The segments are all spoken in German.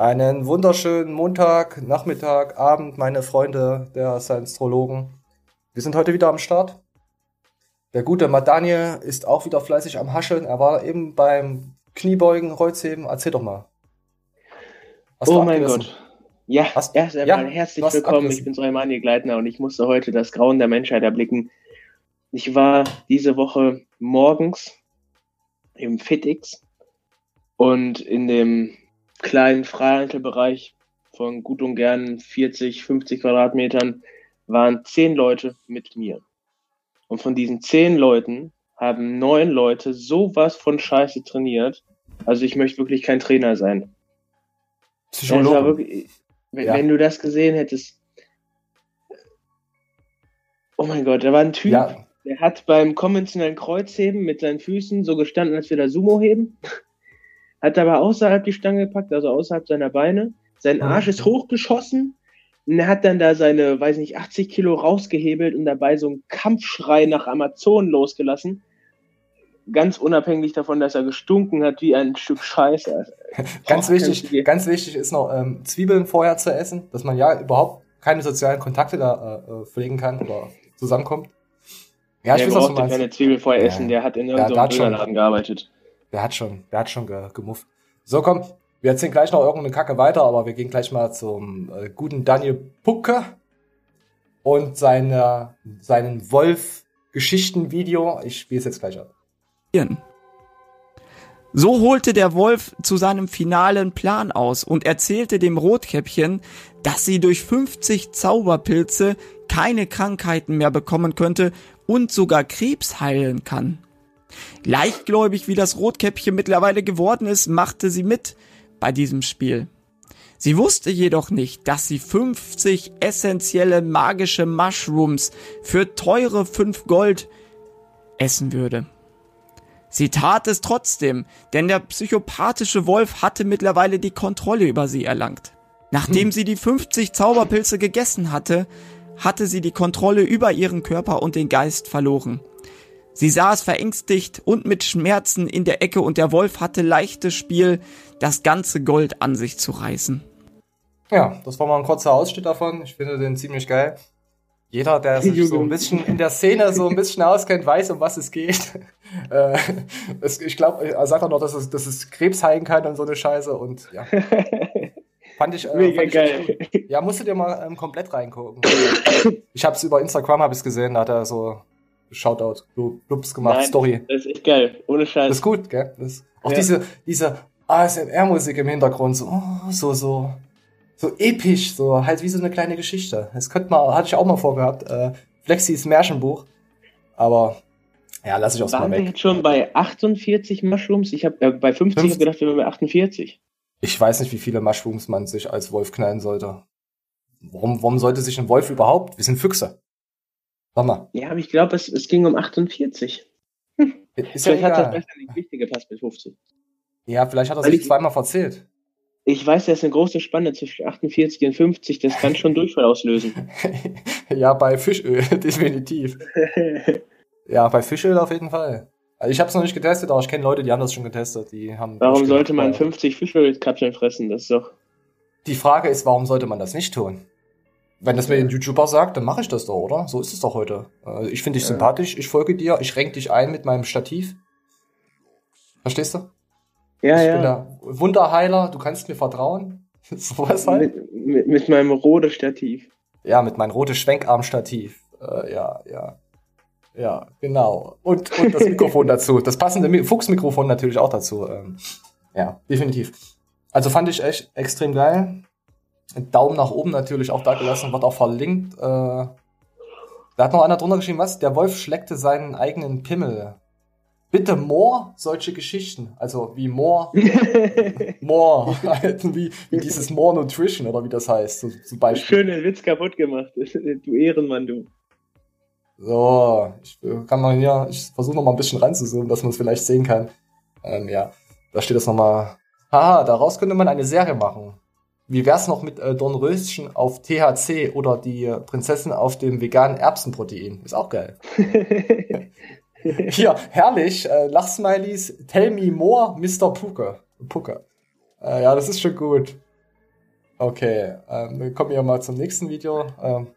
Einen wunderschönen Montag, Nachmittag, Abend, meine Freunde der Science-Trologen. Wir sind heute wieder am Start. Der gute Madaniel ist auch wieder fleißig am Hascheln. Er war eben beim Kniebeugen, Kreuzheben. Erzähl doch mal. Hast oh mein Gott. Ja, Hast, erst einmal ja, herzlich willkommen. Abgerissen. Ich bin Soleimani Gleitner und ich musste heute das Grauen der Menschheit erblicken. Ich war diese Woche morgens im FitX und in dem kleinen Freihandelbereich von gut und gern 40, 50 Quadratmetern waren zehn Leute mit mir. Und von diesen zehn Leuten haben neun Leute sowas von Scheiße trainiert. Also ich möchte wirklich kein Trainer sein. Wirklich, wenn, ja. wenn, du das gesehen hättest. Oh mein Gott, da war ein Typ, ja. der hat beim konventionellen Kreuzheben mit seinen Füßen so gestanden, als wir da Sumo heben hat aber außerhalb die Stange gepackt, also außerhalb seiner Beine. Sein Arsch ist hochgeschossen und er hat dann da seine, weiß nicht, 80 Kilo rausgehebelt und dabei so einen Kampfschrei nach Amazonen losgelassen. Ganz unabhängig davon, dass er gestunken hat wie ein Stück Scheiße. ganz wichtig, ganz wichtig ist noch ähm, Zwiebeln vorher zu essen, dass man ja überhaupt keine sozialen Kontakte da äh, äh pflegen kann oder zusammenkommt. Ja, ich der weiß, was du meinst. keine Zwiebeln vorher ja. essen, der hat in irgendeinem so Dönerladen gearbeitet. Der hat schon, der hat schon ge gemufft. So, komm, wir erzählen gleich noch irgendeine Kacke weiter, aber wir gehen gleich mal zum äh, guten Daniel Pucke und seine, seinen Wolf-Geschichten-Video. Ich spiele es jetzt gleich ab. So holte der Wolf zu seinem finalen Plan aus und erzählte dem Rotkäppchen, dass sie durch 50 Zauberpilze keine Krankheiten mehr bekommen könnte und sogar Krebs heilen kann. Leichtgläubig wie das Rotkäppchen mittlerweile geworden ist, machte sie mit bei diesem Spiel. Sie wusste jedoch nicht, dass sie 50 essentielle magische Mushrooms für teure 5 Gold essen würde. Sie tat es trotzdem, denn der psychopathische Wolf hatte mittlerweile die Kontrolle über sie erlangt. Nachdem hm. sie die 50 Zauberpilze gegessen hatte, hatte sie die Kontrolle über ihren Körper und den Geist verloren. Sie saß verängstigt und mit Schmerzen in der Ecke und der Wolf hatte leichtes Spiel, das ganze Gold an sich zu reißen. Ja, das war mal ein kurzer Ausschnitt davon. Ich finde den ziemlich geil. Jeder, der sich so ein bisschen in der Szene so ein bisschen auskennt, weiß, um was es geht. äh, es, ich glaube, er sagt auch noch, dass es, dass es Krebs heilen kann und so eine Scheiße und ja. Fand ich, äh, Mega fand geil. Ich, ja, musst du dir mal ähm, komplett reingucken. ich habe es über Instagram hab ich's gesehen, da hat er so Shoutout, Loops gemacht, Nein, Story. Das ist echt geil, ohne Scheiß. Das ist gut, gell? Das, auch ja. diese, diese ASMR-Musik im Hintergrund, so, oh, so, so, so episch, so halt wie so eine kleine Geschichte. Das könnte man, hatte ich auch mal vorgehabt, äh, Flexis Märchenbuch. Aber ja, lass ich auch mal weg. wir jetzt schon bei 48 Mushrooms? Ich habe äh, bei 50 hab gedacht, wir wären bei 48. Ich weiß nicht, wie viele Mushrooms man sich als Wolf knallen sollte. Warum, warum sollte sich ein Wolf überhaupt? Wir sind Füchse. Mama. Ja, aber ich glaube, es, es ging um 48. Hm. Ist vielleicht ja hat das besser nicht wichtig gepasst mit 50. Ja, vielleicht hat er sich zweimal verzählt. Ich weiß, da ist eine große Spanne zwischen 48 und 50, das kann schon Durchfall auslösen. ja, bei Fischöl, definitiv. ja, bei Fischöl auf jeden Fall. Also ich habe es noch nicht getestet, aber ich kenne Leute, die haben das schon getestet. Die haben warum sollte man 50 Fischölkapseln fressen? Das ist doch. Die Frage ist, warum sollte man das nicht tun? Wenn das mir ein YouTuber sagt, dann mache ich das doch, oder? So ist es doch heute. Äh, ich finde dich ja. sympathisch, ich folge dir, ich renk dich ein mit meinem Stativ. Verstehst du? Ja, ich ja. bin der Wunderheiler, du kannst mir vertrauen. so was halt. Mit, mit, mit meinem roten Stativ. Ja, mit meinem roten Schwenkarmstativ. Äh, ja, ja. Ja, genau. Und, und das Mikrofon dazu. Das passende Fuchsmikrofon natürlich auch dazu. Ähm, ja, definitiv. Also fand ich echt extrem geil. Daumen nach oben natürlich auch da gelassen, wird auch verlinkt. Äh, da hat noch einer drunter geschrieben, was? Der Wolf schleckte seinen eigenen Pimmel. Bitte more solche Geschichten. Also wie more, more, wie, wie dieses more Nutrition oder wie das heißt, so, zum Beispiel. Schönen Witz kaputt gemacht. Du Ehrenmann, du. So, ich kann mal hier, ich versuche noch mal ein bisschen ranzuzoomen, dass man es vielleicht sehen kann. Ähm, ja, da steht das nochmal. Haha, daraus könnte man eine Serie machen. Wie wär's noch mit äh, Dornröschen auf THC oder die Prinzessin auf dem veganen Erbsenprotein? Ist auch geil. Hier, herrlich. Äh, Lachsmileys, tell me more, Mr. Puke. Puke. Äh, ja, das ist schon gut. Okay, ähm, wir kommen ja mal zum nächsten Video. Ähm,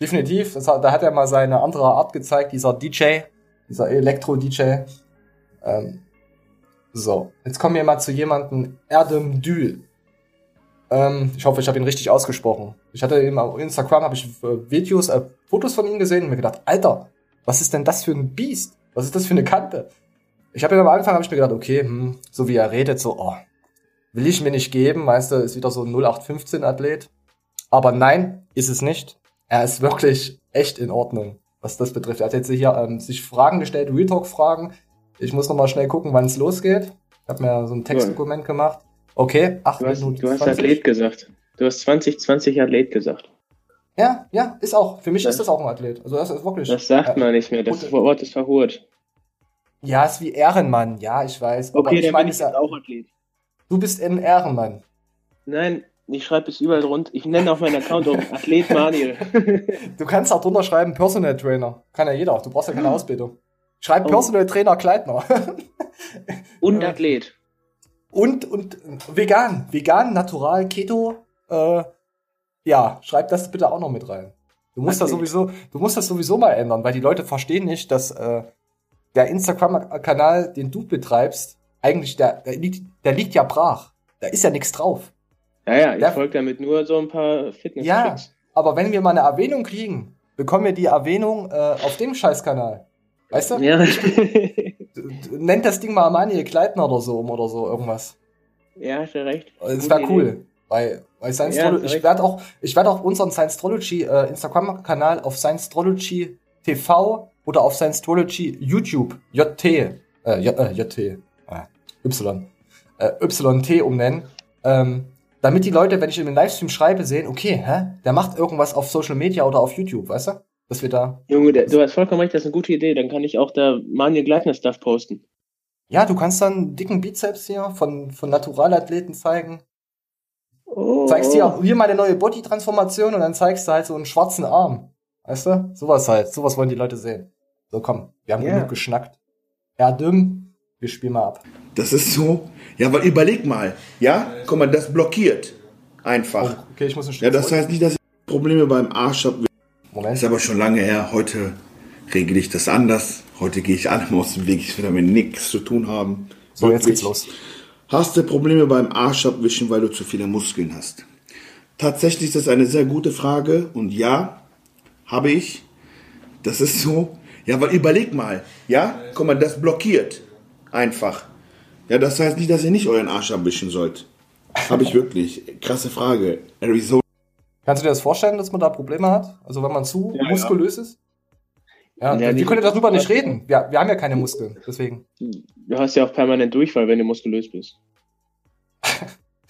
definitiv, hat, da hat er mal seine andere Art gezeigt, dieser DJ, dieser Elektro-DJ. Ähm, so, jetzt kommen wir mal zu jemandem, Erdem Dül. Ähm, ich hoffe, ich habe ihn richtig ausgesprochen. Ich hatte eben auf Instagram habe ich äh, Videos, äh, Fotos von ihm gesehen und mir gedacht, Alter, was ist denn das für ein Biest? Was ist das für eine Kante? Ich habe am Anfang habe ich mir gedacht, okay, hm, so wie er redet, so, oh, will ich mir nicht geben, weißt du, ist wieder so ein 0815 Athlet. Aber nein, ist es nicht. Er ist wirklich echt in Ordnung, was das betrifft. Er hat jetzt hier ähm, sich Fragen gestellt, Real Talk Fragen. Ich muss noch mal schnell gucken, wann es losgeht. Ich habe mir so ein Textdokument gemacht. Okay, acht du hast, Minuten. Du hast 20. Athlet gesagt. Du hast 2020 Athlet gesagt. Ja, ja, ist auch. Für mich das, ist das auch ein Athlet. Also das ist wirklich. Das sagt man nicht mehr. Das Wort ist verhurt. Ja, ist wie Ehrenmann. Ja, ich weiß. Okay, dann bin ich jetzt auch Athlet. Du bist ein Ehrenmann. Nein, ich schreibe es überall rund. Ich nenne auf meinen Account auch Athlet Manuel. du kannst auch drunter schreiben Personal Trainer. Kann ja jeder. Du brauchst ja keine hm. Ausbildung. Schreib oh. Personal Trainer Kleidner. und Athlet. Und, und vegan. Vegan, natural, Keto. Äh, ja, schreib das bitte auch noch mit rein. Du musst okay. das sowieso, du musst das sowieso mal ändern, weil die Leute verstehen nicht, dass äh, der Instagram-Kanal, den du betreibst, eigentlich der, der liegt, der liegt ja brach. Da ist ja nichts drauf. Ja, ja, ich folge damit nur so ein paar fitness Ja, aber wenn wir mal eine Erwähnung kriegen, bekommen wir die Erwähnung äh, auf dem Scheißkanal. Weißt du? Ja. Nennt das Ding mal Manuel Kleidner oder so um oder so irgendwas. Ja, hast du recht. Das wäre cool. Weil, weil Science ja, ich werde auch, ich werde auch unseren Science äh, Instagram-Kanal auf Science TV oder auf Science YouTube JT, äh, J, äh, JT, äh, Y, äh, YT umnennen. Ähm, damit die Leute, wenn ich in den Livestream schreibe, sehen, okay, hä, der macht irgendwas auf Social Media oder auf YouTube, weißt du? Dass wir da. Junge, der, du hast vollkommen recht, das ist eine gute Idee. Dann kann ich auch da Manuel Gleitner Stuff posten. Ja, du kannst dann dicken Bizeps hier von, von Naturalathleten zeigen. Oh. Zeigst hier, hier meine neue Body-Transformation und dann zeigst du halt so einen schwarzen Arm. Weißt du? Sowas halt. Sowas wollen die Leute sehen. So, komm, wir haben yeah. genug geschnackt. Ja, dümm, wir spielen mal ab. Das ist so. Ja, weil überleg mal, ja? Guck mal, das blockiert. Einfach. Oh, okay, ich muss ein Stück Ja, das heißt nicht, dass ich Probleme beim Arsch habe. Moment. Ist aber schon lange her. Heute regle ich das anders. Heute gehe ich allem aus dem Weg. Ich will damit nichts zu tun haben. So, jetzt geht's los. Hast du Probleme beim Arsch abwischen, weil du zu viele Muskeln hast? Tatsächlich ist das eine sehr gute Frage und ja, habe ich. Das ist so. Ja, weil überleg mal, ja, guck mal, das blockiert einfach. Ja, das heißt nicht, dass ihr nicht euren Arsch abwischen sollt. Habe ich wirklich. Krasse Frage. Arizona Kannst du dir das vorstellen, dass man da Probleme hat? Also wenn man zu ja, muskulös ja. ist? Ja, ja wir können ja darüber nicht reden. Wir, wir haben ja keine Muskeln, deswegen. Du hast ja auch permanent Durchfall, wenn du muskulös bist.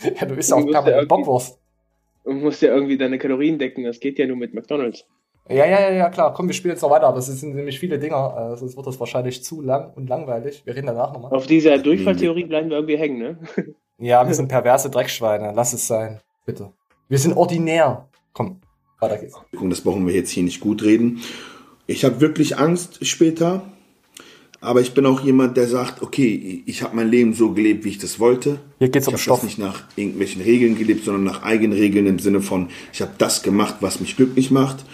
ja, du bist ja auch permanent Bockwurst. Du musst ja irgendwie deine Kalorien decken, das geht ja nur mit McDonalds. Ja, ja, ja, ja, klar. Komm, wir spielen jetzt noch weiter. Das sind nämlich viele Dinger. Äh, sonst wird das wahrscheinlich zu lang und langweilig. Wir reden danach nochmal. Auf dieser Durchfalltheorie bleiben wir irgendwie hängen, ne? ja, wir sind perverse Dreckschweine. Lass es sein. Bitte. Wir sind ordinär. Komm, weiter geht's. Das brauchen wir jetzt hier nicht gut reden. Ich habe wirklich Angst später, aber ich bin auch jemand, der sagt, okay, ich habe mein Leben so gelebt, wie ich das wollte. Hier geht's um. Ich habe nicht nach irgendwelchen Regeln gelebt, sondern nach eigenen Regeln im Sinne von, ich habe das gemacht, was mich glücklich macht.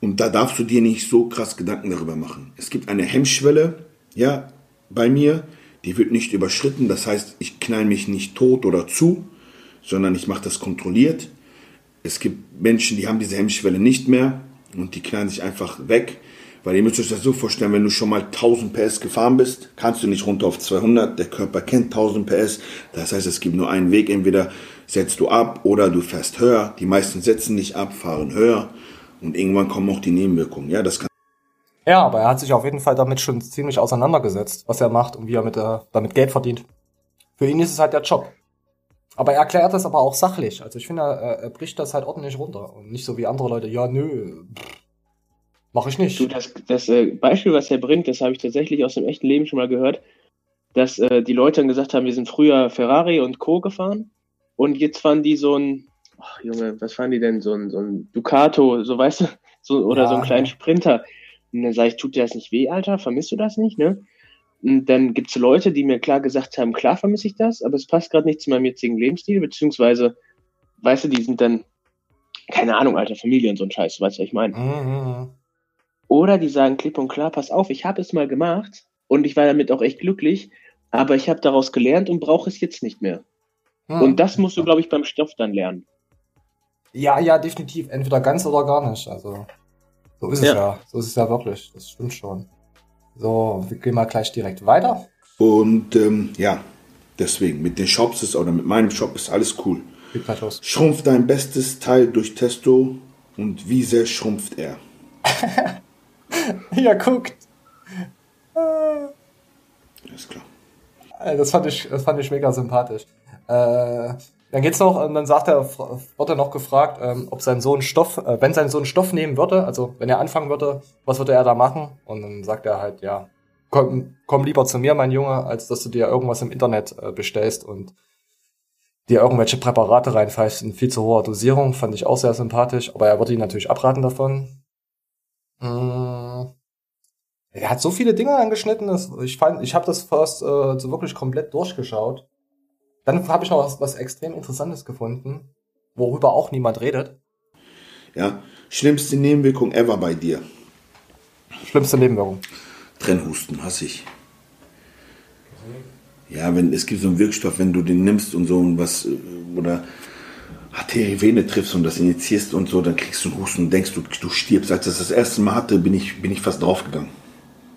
Und da darfst du dir nicht so krass Gedanken darüber machen. Es gibt eine Hemmschwelle, ja, bei mir, die wird nicht überschritten. Das heißt, ich knall mich nicht tot oder zu, sondern ich mache das kontrolliert. Es gibt Menschen, die haben diese Hemmschwelle nicht mehr und die knallen sich einfach weg. Weil ihr müsst euch das so vorstellen, wenn du schon mal 1000 PS gefahren bist, kannst du nicht runter auf 200. Der Körper kennt 1000 PS. Das heißt, es gibt nur einen Weg. Entweder setzt du ab oder du fährst höher. Die meisten setzen nicht ab, fahren höher. Und irgendwann kommen auch die Nebenwirkungen. Ja, das kann ja, aber er hat sich auf jeden Fall damit schon ziemlich auseinandergesetzt, was er macht und wie er mit, äh, damit Geld verdient. Für ihn ist es halt der Job. Aber er erklärt das aber auch sachlich. Also ich finde, er, er bricht das halt ordentlich runter. Und nicht so wie andere Leute, ja, nö, mach ich nicht. Du, das, das äh, Beispiel, was er bringt, das habe ich tatsächlich aus dem echten Leben schon mal gehört, dass äh, die Leute dann gesagt haben, wir sind früher Ferrari und Co. gefahren und jetzt fahren die so ein, ach Junge, was fahren die denn, so ein, so ein Ducato, so weißt du, so, oder ja, so einen kleinen Sprinter. Und dann sage ich, tut dir das nicht weh, Alter? Vermisst du das nicht, ne? Und dann gibt es Leute, die mir klar gesagt haben, klar vermisse ich das, aber es passt gerade nicht zu meinem jetzigen Lebensstil, beziehungsweise weißt du, die sind dann, keine Ahnung, alter Familie und so ein Scheiß, weißt du, was ich meine? Mhm. Oder die sagen klipp und klar, pass auf, ich habe es mal gemacht und ich war damit auch echt glücklich, aber ich habe daraus gelernt und brauche es jetzt nicht mehr. Mhm. Und das musst du, glaube ich, beim Stoff dann lernen. Ja, ja, definitiv. Entweder ganz oder gar nicht. Also, so ist ja. es ja. So ist es ja wirklich. Das stimmt schon. So, wir gehen mal gleich direkt weiter. Und ähm, ja, deswegen, mit den Shops ist oder mit meinem Shop ist alles cool. Schrumpft dein bestes Teil durch Testo und wie sehr schrumpft er? ja, guckt. Ist klar. Äh, das fand ich, das fand ich mega sympathisch. Äh, dann geht's noch, und dann sagt er, wird er noch gefragt, ähm, ob sein Sohn Stoff, äh, wenn sein Sohn Stoff nehmen würde, also wenn er anfangen würde, was würde er da machen? Und dann sagt er halt, ja, komm, komm lieber zu mir, mein Junge, als dass du dir irgendwas im Internet äh, bestellst und dir irgendwelche Präparate reinpfeifst in viel zu hoher Dosierung. Fand ich auch sehr sympathisch, aber er würde ihn natürlich abraten davon. Mmh. Er hat so viele Dinge angeschnitten, dass ich fand, ich habe das fast äh, so wirklich komplett durchgeschaut. Dann habe ich noch was, was extrem Interessantes gefunden, worüber auch niemand redet. Ja, schlimmste Nebenwirkung ever bei dir. Schlimmste Nebenwirkung. Trennhusten, hasse ich. Ja, wenn es gibt so einen Wirkstoff, wenn du den nimmst und so und was äh, oder Arterievene triffst und das injizierst und so, dann kriegst du einen Husten und denkst, du, du stirbst. Als ich das das erste Mal hatte, bin ich, bin ich fast draufgegangen.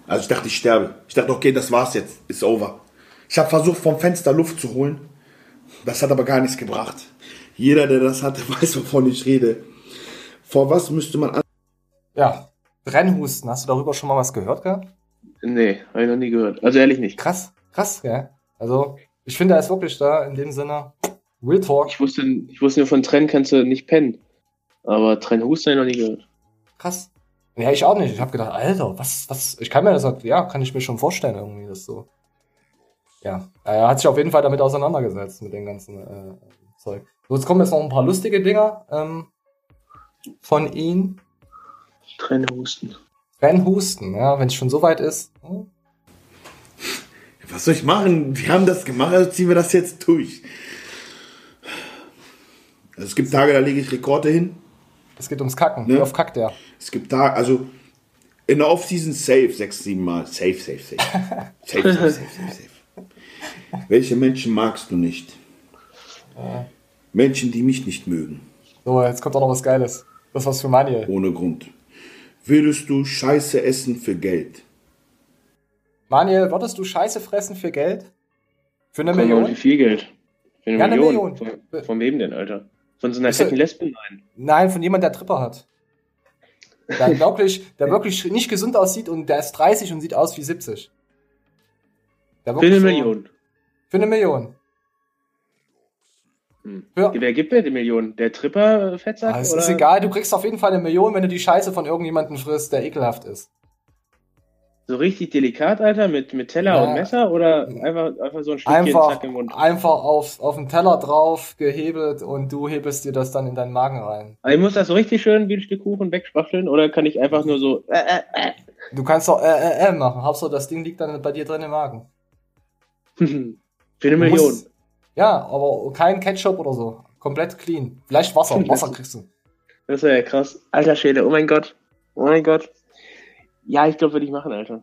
Also ich dachte, ich sterbe. Ich dachte, okay, das war's jetzt, ist over. Ich habe versucht, vom Fenster Luft zu holen. Das hat aber gar nichts gebracht. Jeder, der das hatte, weiß, wovon ich rede. Vor was müsste man an Ja, Brennhusten. Hast du darüber schon mal was gehört gehabt? Nee, habe ich noch nie gehört. Also ehrlich nicht. Krass, krass, ja. Also, ich finde, er ist wirklich da in dem Sinne. Real Talk. Ich wusste, ich wusste nur von Trennen kannst du nicht pennen. Aber Trennhusten habe ich noch nie gehört. Krass. Ja, ich auch nicht. Ich habe gedacht, Alter, was, was, ich kann mir das, ja, kann ich mir schon vorstellen irgendwie, das so. Ja, er hat sich auf jeden Fall damit auseinandergesetzt, mit dem ganzen äh, Zeug. So, jetzt kommen jetzt noch ein paar lustige Dinger ähm, von ihm. Trennhusten. Trennhusten, ja, wenn es schon so weit ist. Hm? Was soll ich machen? Wir haben das gemacht, also ziehen wir das jetzt durch. Also es gibt Tage, da lege ich Rekorde hin. Es geht ums Kacken. Ne? Wie oft kackt der? Es gibt Tage, also in der Off-Season safe, sechs, sieben Mal. Safe, safe, safe. safe, safe, safe, safe, safe. Welche Menschen magst du nicht? Äh. Menschen, die mich nicht mögen. So, jetzt kommt auch noch was Geiles. Das was für Manuel. Ohne Grund. Würdest du Scheiße essen für Geld? Manuel, würdest du Scheiße fressen für Geld? Für eine Komm, Million? Für viel Geld. Für eine, ja, Million. eine Million. Von, von wem denn, Alter? Von so einer fetten Lesbe? Nein. Nein, von jemand, der Tripper hat. Der wirklich, der wirklich nicht gesund aussieht und der ist 30 und sieht aus wie 70. für eine so, Million. Für eine Million. Hm. Ja. Wer gibt mir die Million? Der Tripper-Fettsack? Ah, es ist egal, du kriegst auf jeden Fall eine Million, wenn du die Scheiße von irgendjemandem frisst, der ekelhaft ist. So richtig delikat, Alter, mit, mit Teller ja. und Messer oder einfach, einfach so ein Stückchen einfach, Zack im Mund? Einfach auf, auf den Teller drauf gehebelt und du hebelst dir das dann in deinen Magen rein. Also ich muss das so richtig schön wie ein Stück Kuchen wegspachteln oder kann ich einfach nur so äh, äh, äh. Du kannst doch äh, äh, äh machen. Hauptsache das Ding liegt dann bei dir drin im Magen. Für eine Million. Musst, ja, aber kein Ketchup oder so. Komplett clean. Vielleicht Wasser. Wasser kriegst du. Das wäre ja krass. Alter Schäde, oh mein Gott. Oh mein Gott. Ja, ich glaube, würde ich machen, Alter.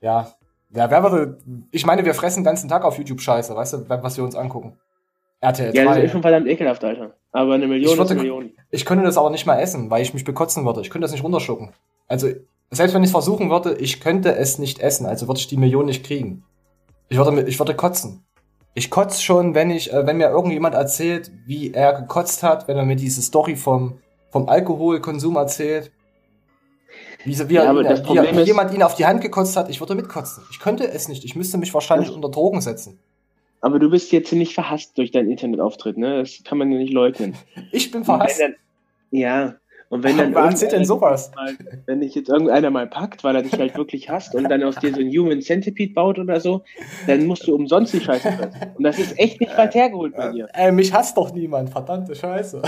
Ja. Ja, wer würde. Ich meine, wir fressen den ganzen Tag auf YouTube Scheiße, weißt du, was wir uns angucken. RTL 2. Ja, das ist schon verdammt ekelhaft, Alter. Aber eine Million würde, ist eine Million. Ich könnte das aber nicht mal essen, weil ich mich bekotzen würde. Ich könnte das nicht runterschlucken. Also, selbst wenn ich es versuchen würde, ich könnte es nicht essen, also würde ich die Million nicht kriegen. Ich würde, ich würde kotzen. Ich kotze schon, wenn ich, äh, wenn mir irgendjemand erzählt, wie er gekotzt hat, wenn er mir diese Story vom, vom Alkoholkonsum erzählt. Wie, wie, ja, er, wie, wie ist, jemand ihn auf die Hand gekotzt hat, ich würde mitkotzen. Ich könnte es nicht. Ich müsste mich wahrscheinlich unter Drogen setzen. Aber du bist jetzt nicht verhasst durch deinen Internetauftritt, ne? Das kann man ja nicht leugnen. Ich bin verhasst. Dann, ja. Und wenn dann. Erzählt denn sowas? Mal, wenn dich jetzt irgendeiner mal packt, weil er dich halt wirklich hasst und dann aus dir so ein Human Centipede baut oder so, dann musst du umsonst die Scheiße fressen. Und das ist echt nicht weit hergeholt bei dir. Äh, mich hasst doch niemand, verdammte Scheiße.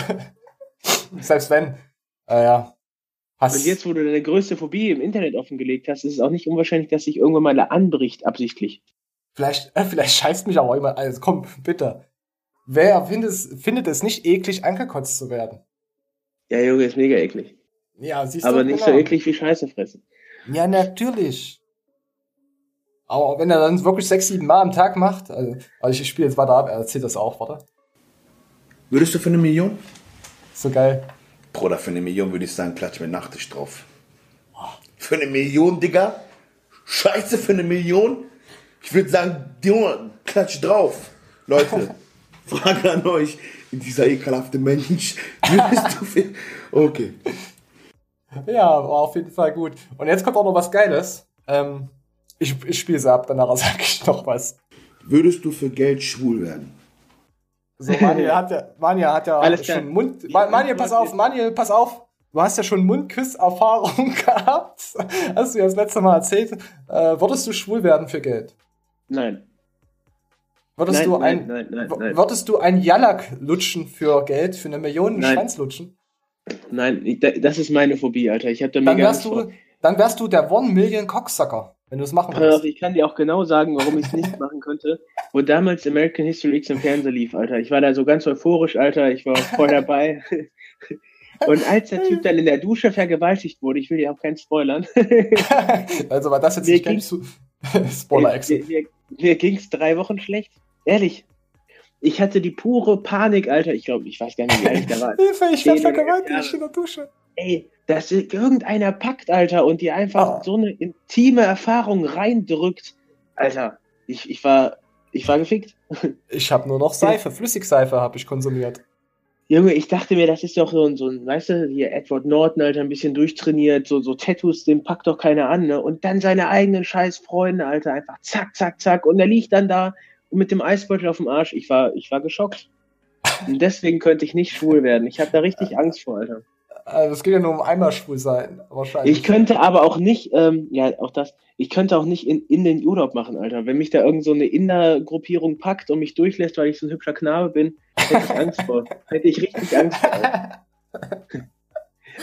Selbst wenn. Äh, ja. Hass. Und jetzt, wo du deine größte Phobie im Internet offengelegt hast, ist es auch nicht unwahrscheinlich, dass sich irgendwann mal anbricht, absichtlich. Vielleicht, äh, vielleicht scheißt mich aber jemand. Also komm, bitte. wer findet es, findet es nicht eklig, angekotzt zu werden? Ja, Junge, ist mega eklig. Ja, siehst du. Aber nicht genau. so eklig wie Scheiße fressen. Ja, natürlich. Aber wenn er dann wirklich sechs, sieben Mal am Tag macht, also, also ich spiele jetzt weiter ab, er erzählt das auch, warte. Würdest du für eine Million? So geil. Bruder, für eine Million würde ich sagen, klatsch mir Nachtisch drauf. Für eine Million, Digga? Scheiße, für eine Million? Ich würde sagen, Junge, klatsch drauf. Leute, Frage an euch. Dieser ekelhafte Mensch. Würdest du für... Okay. Ja, war auf jeden Fall gut. Und jetzt kommt auch noch was Geiles. Ähm, ich, ich spiele es ab, danach sage ich noch was. Würdest du für Geld schwul werden? So, Manja hat ja, Manja hat ja Alles schon Mund. Manja, pass auf, Manja, pass auf. Du hast ja schon Mundküsserfahrung gehabt. Hast du ja das letzte Mal erzählt. Äh, würdest du schwul werden für Geld? Nein. Würdest nein, du ein, nein, nein, nein, würdest du ein Jalak lutschen für Geld, für eine Million Schwanz lutschen? Nein, das ist meine Phobie, Alter. Ich hab da dann wärst du, dann wärst du der One Million Cocksucker, wenn du es machen würdest. Ich kann dir auch genau sagen, warum ich es nicht machen könnte. Wo damals American History X im Fernsehen lief, Alter. Ich war da so ganz euphorisch, Alter. Ich war voll dabei. Und als der Typ dann in der Dusche vergewaltigt wurde, ich will dir auch keinen spoilern. also war das jetzt mir nicht ganz zu Spoiler-Exit. Mir, mir, mir ging's drei Wochen schlecht. Ehrlich. Ich hatte die pure Panik, Alter. Ich glaube, ich weiß gar nicht, wie alt ich da war. Hilfe, ich werde vergewaltigt in der Dusche. Ey, dass irgendeiner packt, Alter, und dir einfach oh. so eine intime Erfahrung reindrückt. Alter, ich, ich war, ich war gefickt. Ich habe nur noch Seife, Flüssigseife habe ich konsumiert. Junge, ich dachte mir, das ist doch so ein, so ein, weißt du, hier Edward Norton, Alter, ein bisschen durchtrainiert, so, so Tattoos, den packt doch keiner an, ne? Und dann seine eigenen scheiß Freunde, Alter, einfach zack, zack, zack. Und er liegt dann da mit dem Eisbeutel auf dem Arsch. Ich war, ich war geschockt. Und deswegen könnte ich nicht schwul werden. Ich habe da richtig Angst vor, Alter. Also es geht ja nur um einmal schwul sein, wahrscheinlich. Ich könnte aber auch nicht, ähm, ja, auch das, ich könnte auch nicht in, in den Urlaub machen, Alter. Wenn mich da irgend so eine Inder-Gruppierung packt und mich durchlässt, weil ich so ein hübscher Knabe bin, hätte ich Angst vor. hätte ich richtig Angst vor.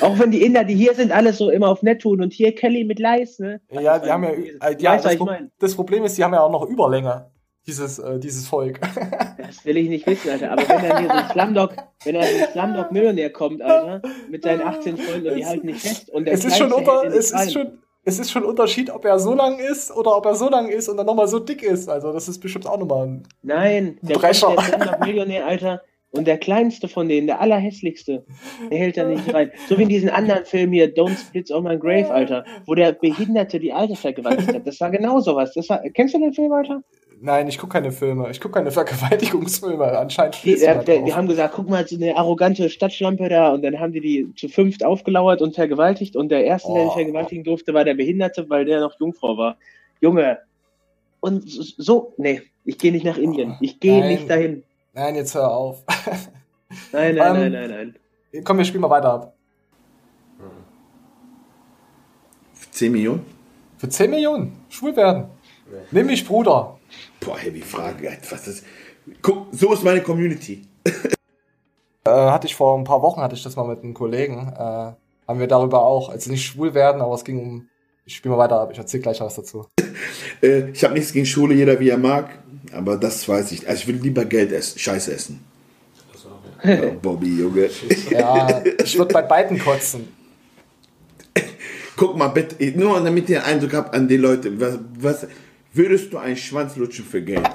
Auch wenn die Inder, die hier sind, alles so immer auf nett tun und hier Kelly mit Leis, ne? Ja, die haben ja, äh, die weißt, das, Pro das Problem ist, die haben ja auch noch Überlänge dieses, äh, dieses Volk. Das will ich nicht wissen, Alter. Aber wenn dann hier so ein Slumdog, wenn er so ein Slumdog Millionär kommt, Alter, mit seinen 18 Freunden und die halten nicht fest und der es ist schon unter, es ist schon, es ist schon ein Unterschied, ob er so lang ist oder ob er so lang ist und dann nochmal so dick ist. Also das ist bestimmt auch nochmal ein Nein, der, Brecher. Kommt, der Slumdog Millionär, Alter, und der kleinste von denen, der allerhässlichste, der hält da nicht rein. So wie in diesem anderen Film hier, Don't Split on My Grave, Alter, wo der Behinderte die Alte vergewaltigt hat. Das war genau sowas. Das war, kennst du den Film, Alter? Nein, ich gucke keine Filme. Ich gucke keine Vergewaltigungsfilme. Anscheinend die, äh, der, die haben gesagt, guck mal, so eine arrogante Stadtschlampe da. Und dann haben die die zu fünft aufgelauert und vergewaltigt. Und der erste, oh. der vergewaltigen durfte, war der Behinderte, weil der noch Jungfrau war. Junge. Und so, nee, ich gehe nicht nach Indien. Ich gehe nicht dahin. Nein, jetzt hör auf. nein, nein, um, nein, nein, nein. Komm, wir spielen mal weiter ab. Für 10 Millionen? Für 10 Millionen? Schwul werden. Ja. Nimm mich, Bruder. Boah, heavy Frage. Was ist. Guck, so ist meine Community. äh, hatte ich vor ein paar Wochen, hatte ich das mal mit einem Kollegen. Äh, haben wir darüber auch, also nicht schwul werden, aber es ging um. Ich spiele mal weiter ab, ich erzähle gleich was dazu. äh, ich habe nichts gegen Schule, jeder wie er mag, aber das weiß ich. Also ich will lieber Geld essen, Scheiße essen. Oh, Bobby, Junge. Ja, ich würde bei beiden kotzen. Guck mal bitte, nur damit ihr einen Eindruck habt an die Leute, was, was Würdest du einen Schwanz lutschen für Geld?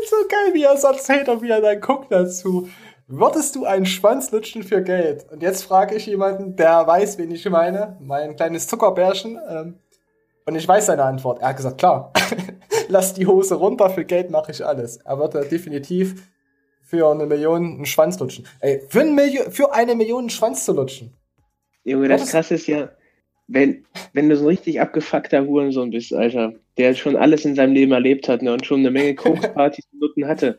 ist so geil, wie er es erzählt und wie er dann guckt dazu. Würdest du einen Schwanz lutschen für Geld? Und jetzt frage ich jemanden, der weiß, wen ich meine, mein kleines Zuckerbärchen. Ähm, und ich weiß seine Antwort. Er hat gesagt, klar, lass die Hose runter, für Geld mache ich alles. Er würde definitiv für eine Million einen Schwanz lutschen. Ey, für, ein für eine Million einen Schwanz zu lutschen. Junge, das krasse ist ja, wenn, wenn du so ein richtig abgefuckter Hurensohn bist, Alter, der schon alles in seinem Leben erlebt hat ne, und schon eine Menge Kokspartys und Nutten hatte,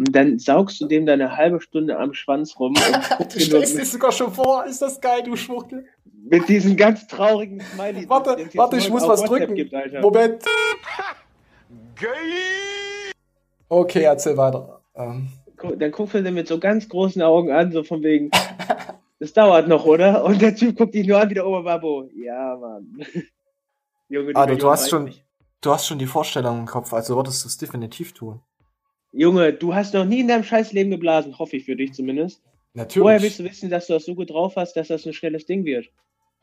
und dann saugst du dem deine halbe Stunde am Schwanz rum. Und du stellst dir sogar schon vor, ist das geil, du Schwuchtel. Mit diesen ganz traurigen Smiley. Warte, warte, ich muss was drücken. Gibt, Moment. Okay, erzähl weiter. Ähm. Dann guckst du den mit so ganz großen Augen an, so von wegen, das dauert noch, oder? Und der Typ guckt dich nur an wie der Oberbabo. Ja, Mann. Junge, ah, du, du hast schon, du hast schon die Vorstellung im Kopf, also würdest du es definitiv tun. Junge, du hast noch nie in deinem Scheißleben geblasen, hoffe ich für dich zumindest. Natürlich. Woher willst du wissen, dass du das so gut drauf hast, dass das ein schnelles Ding wird?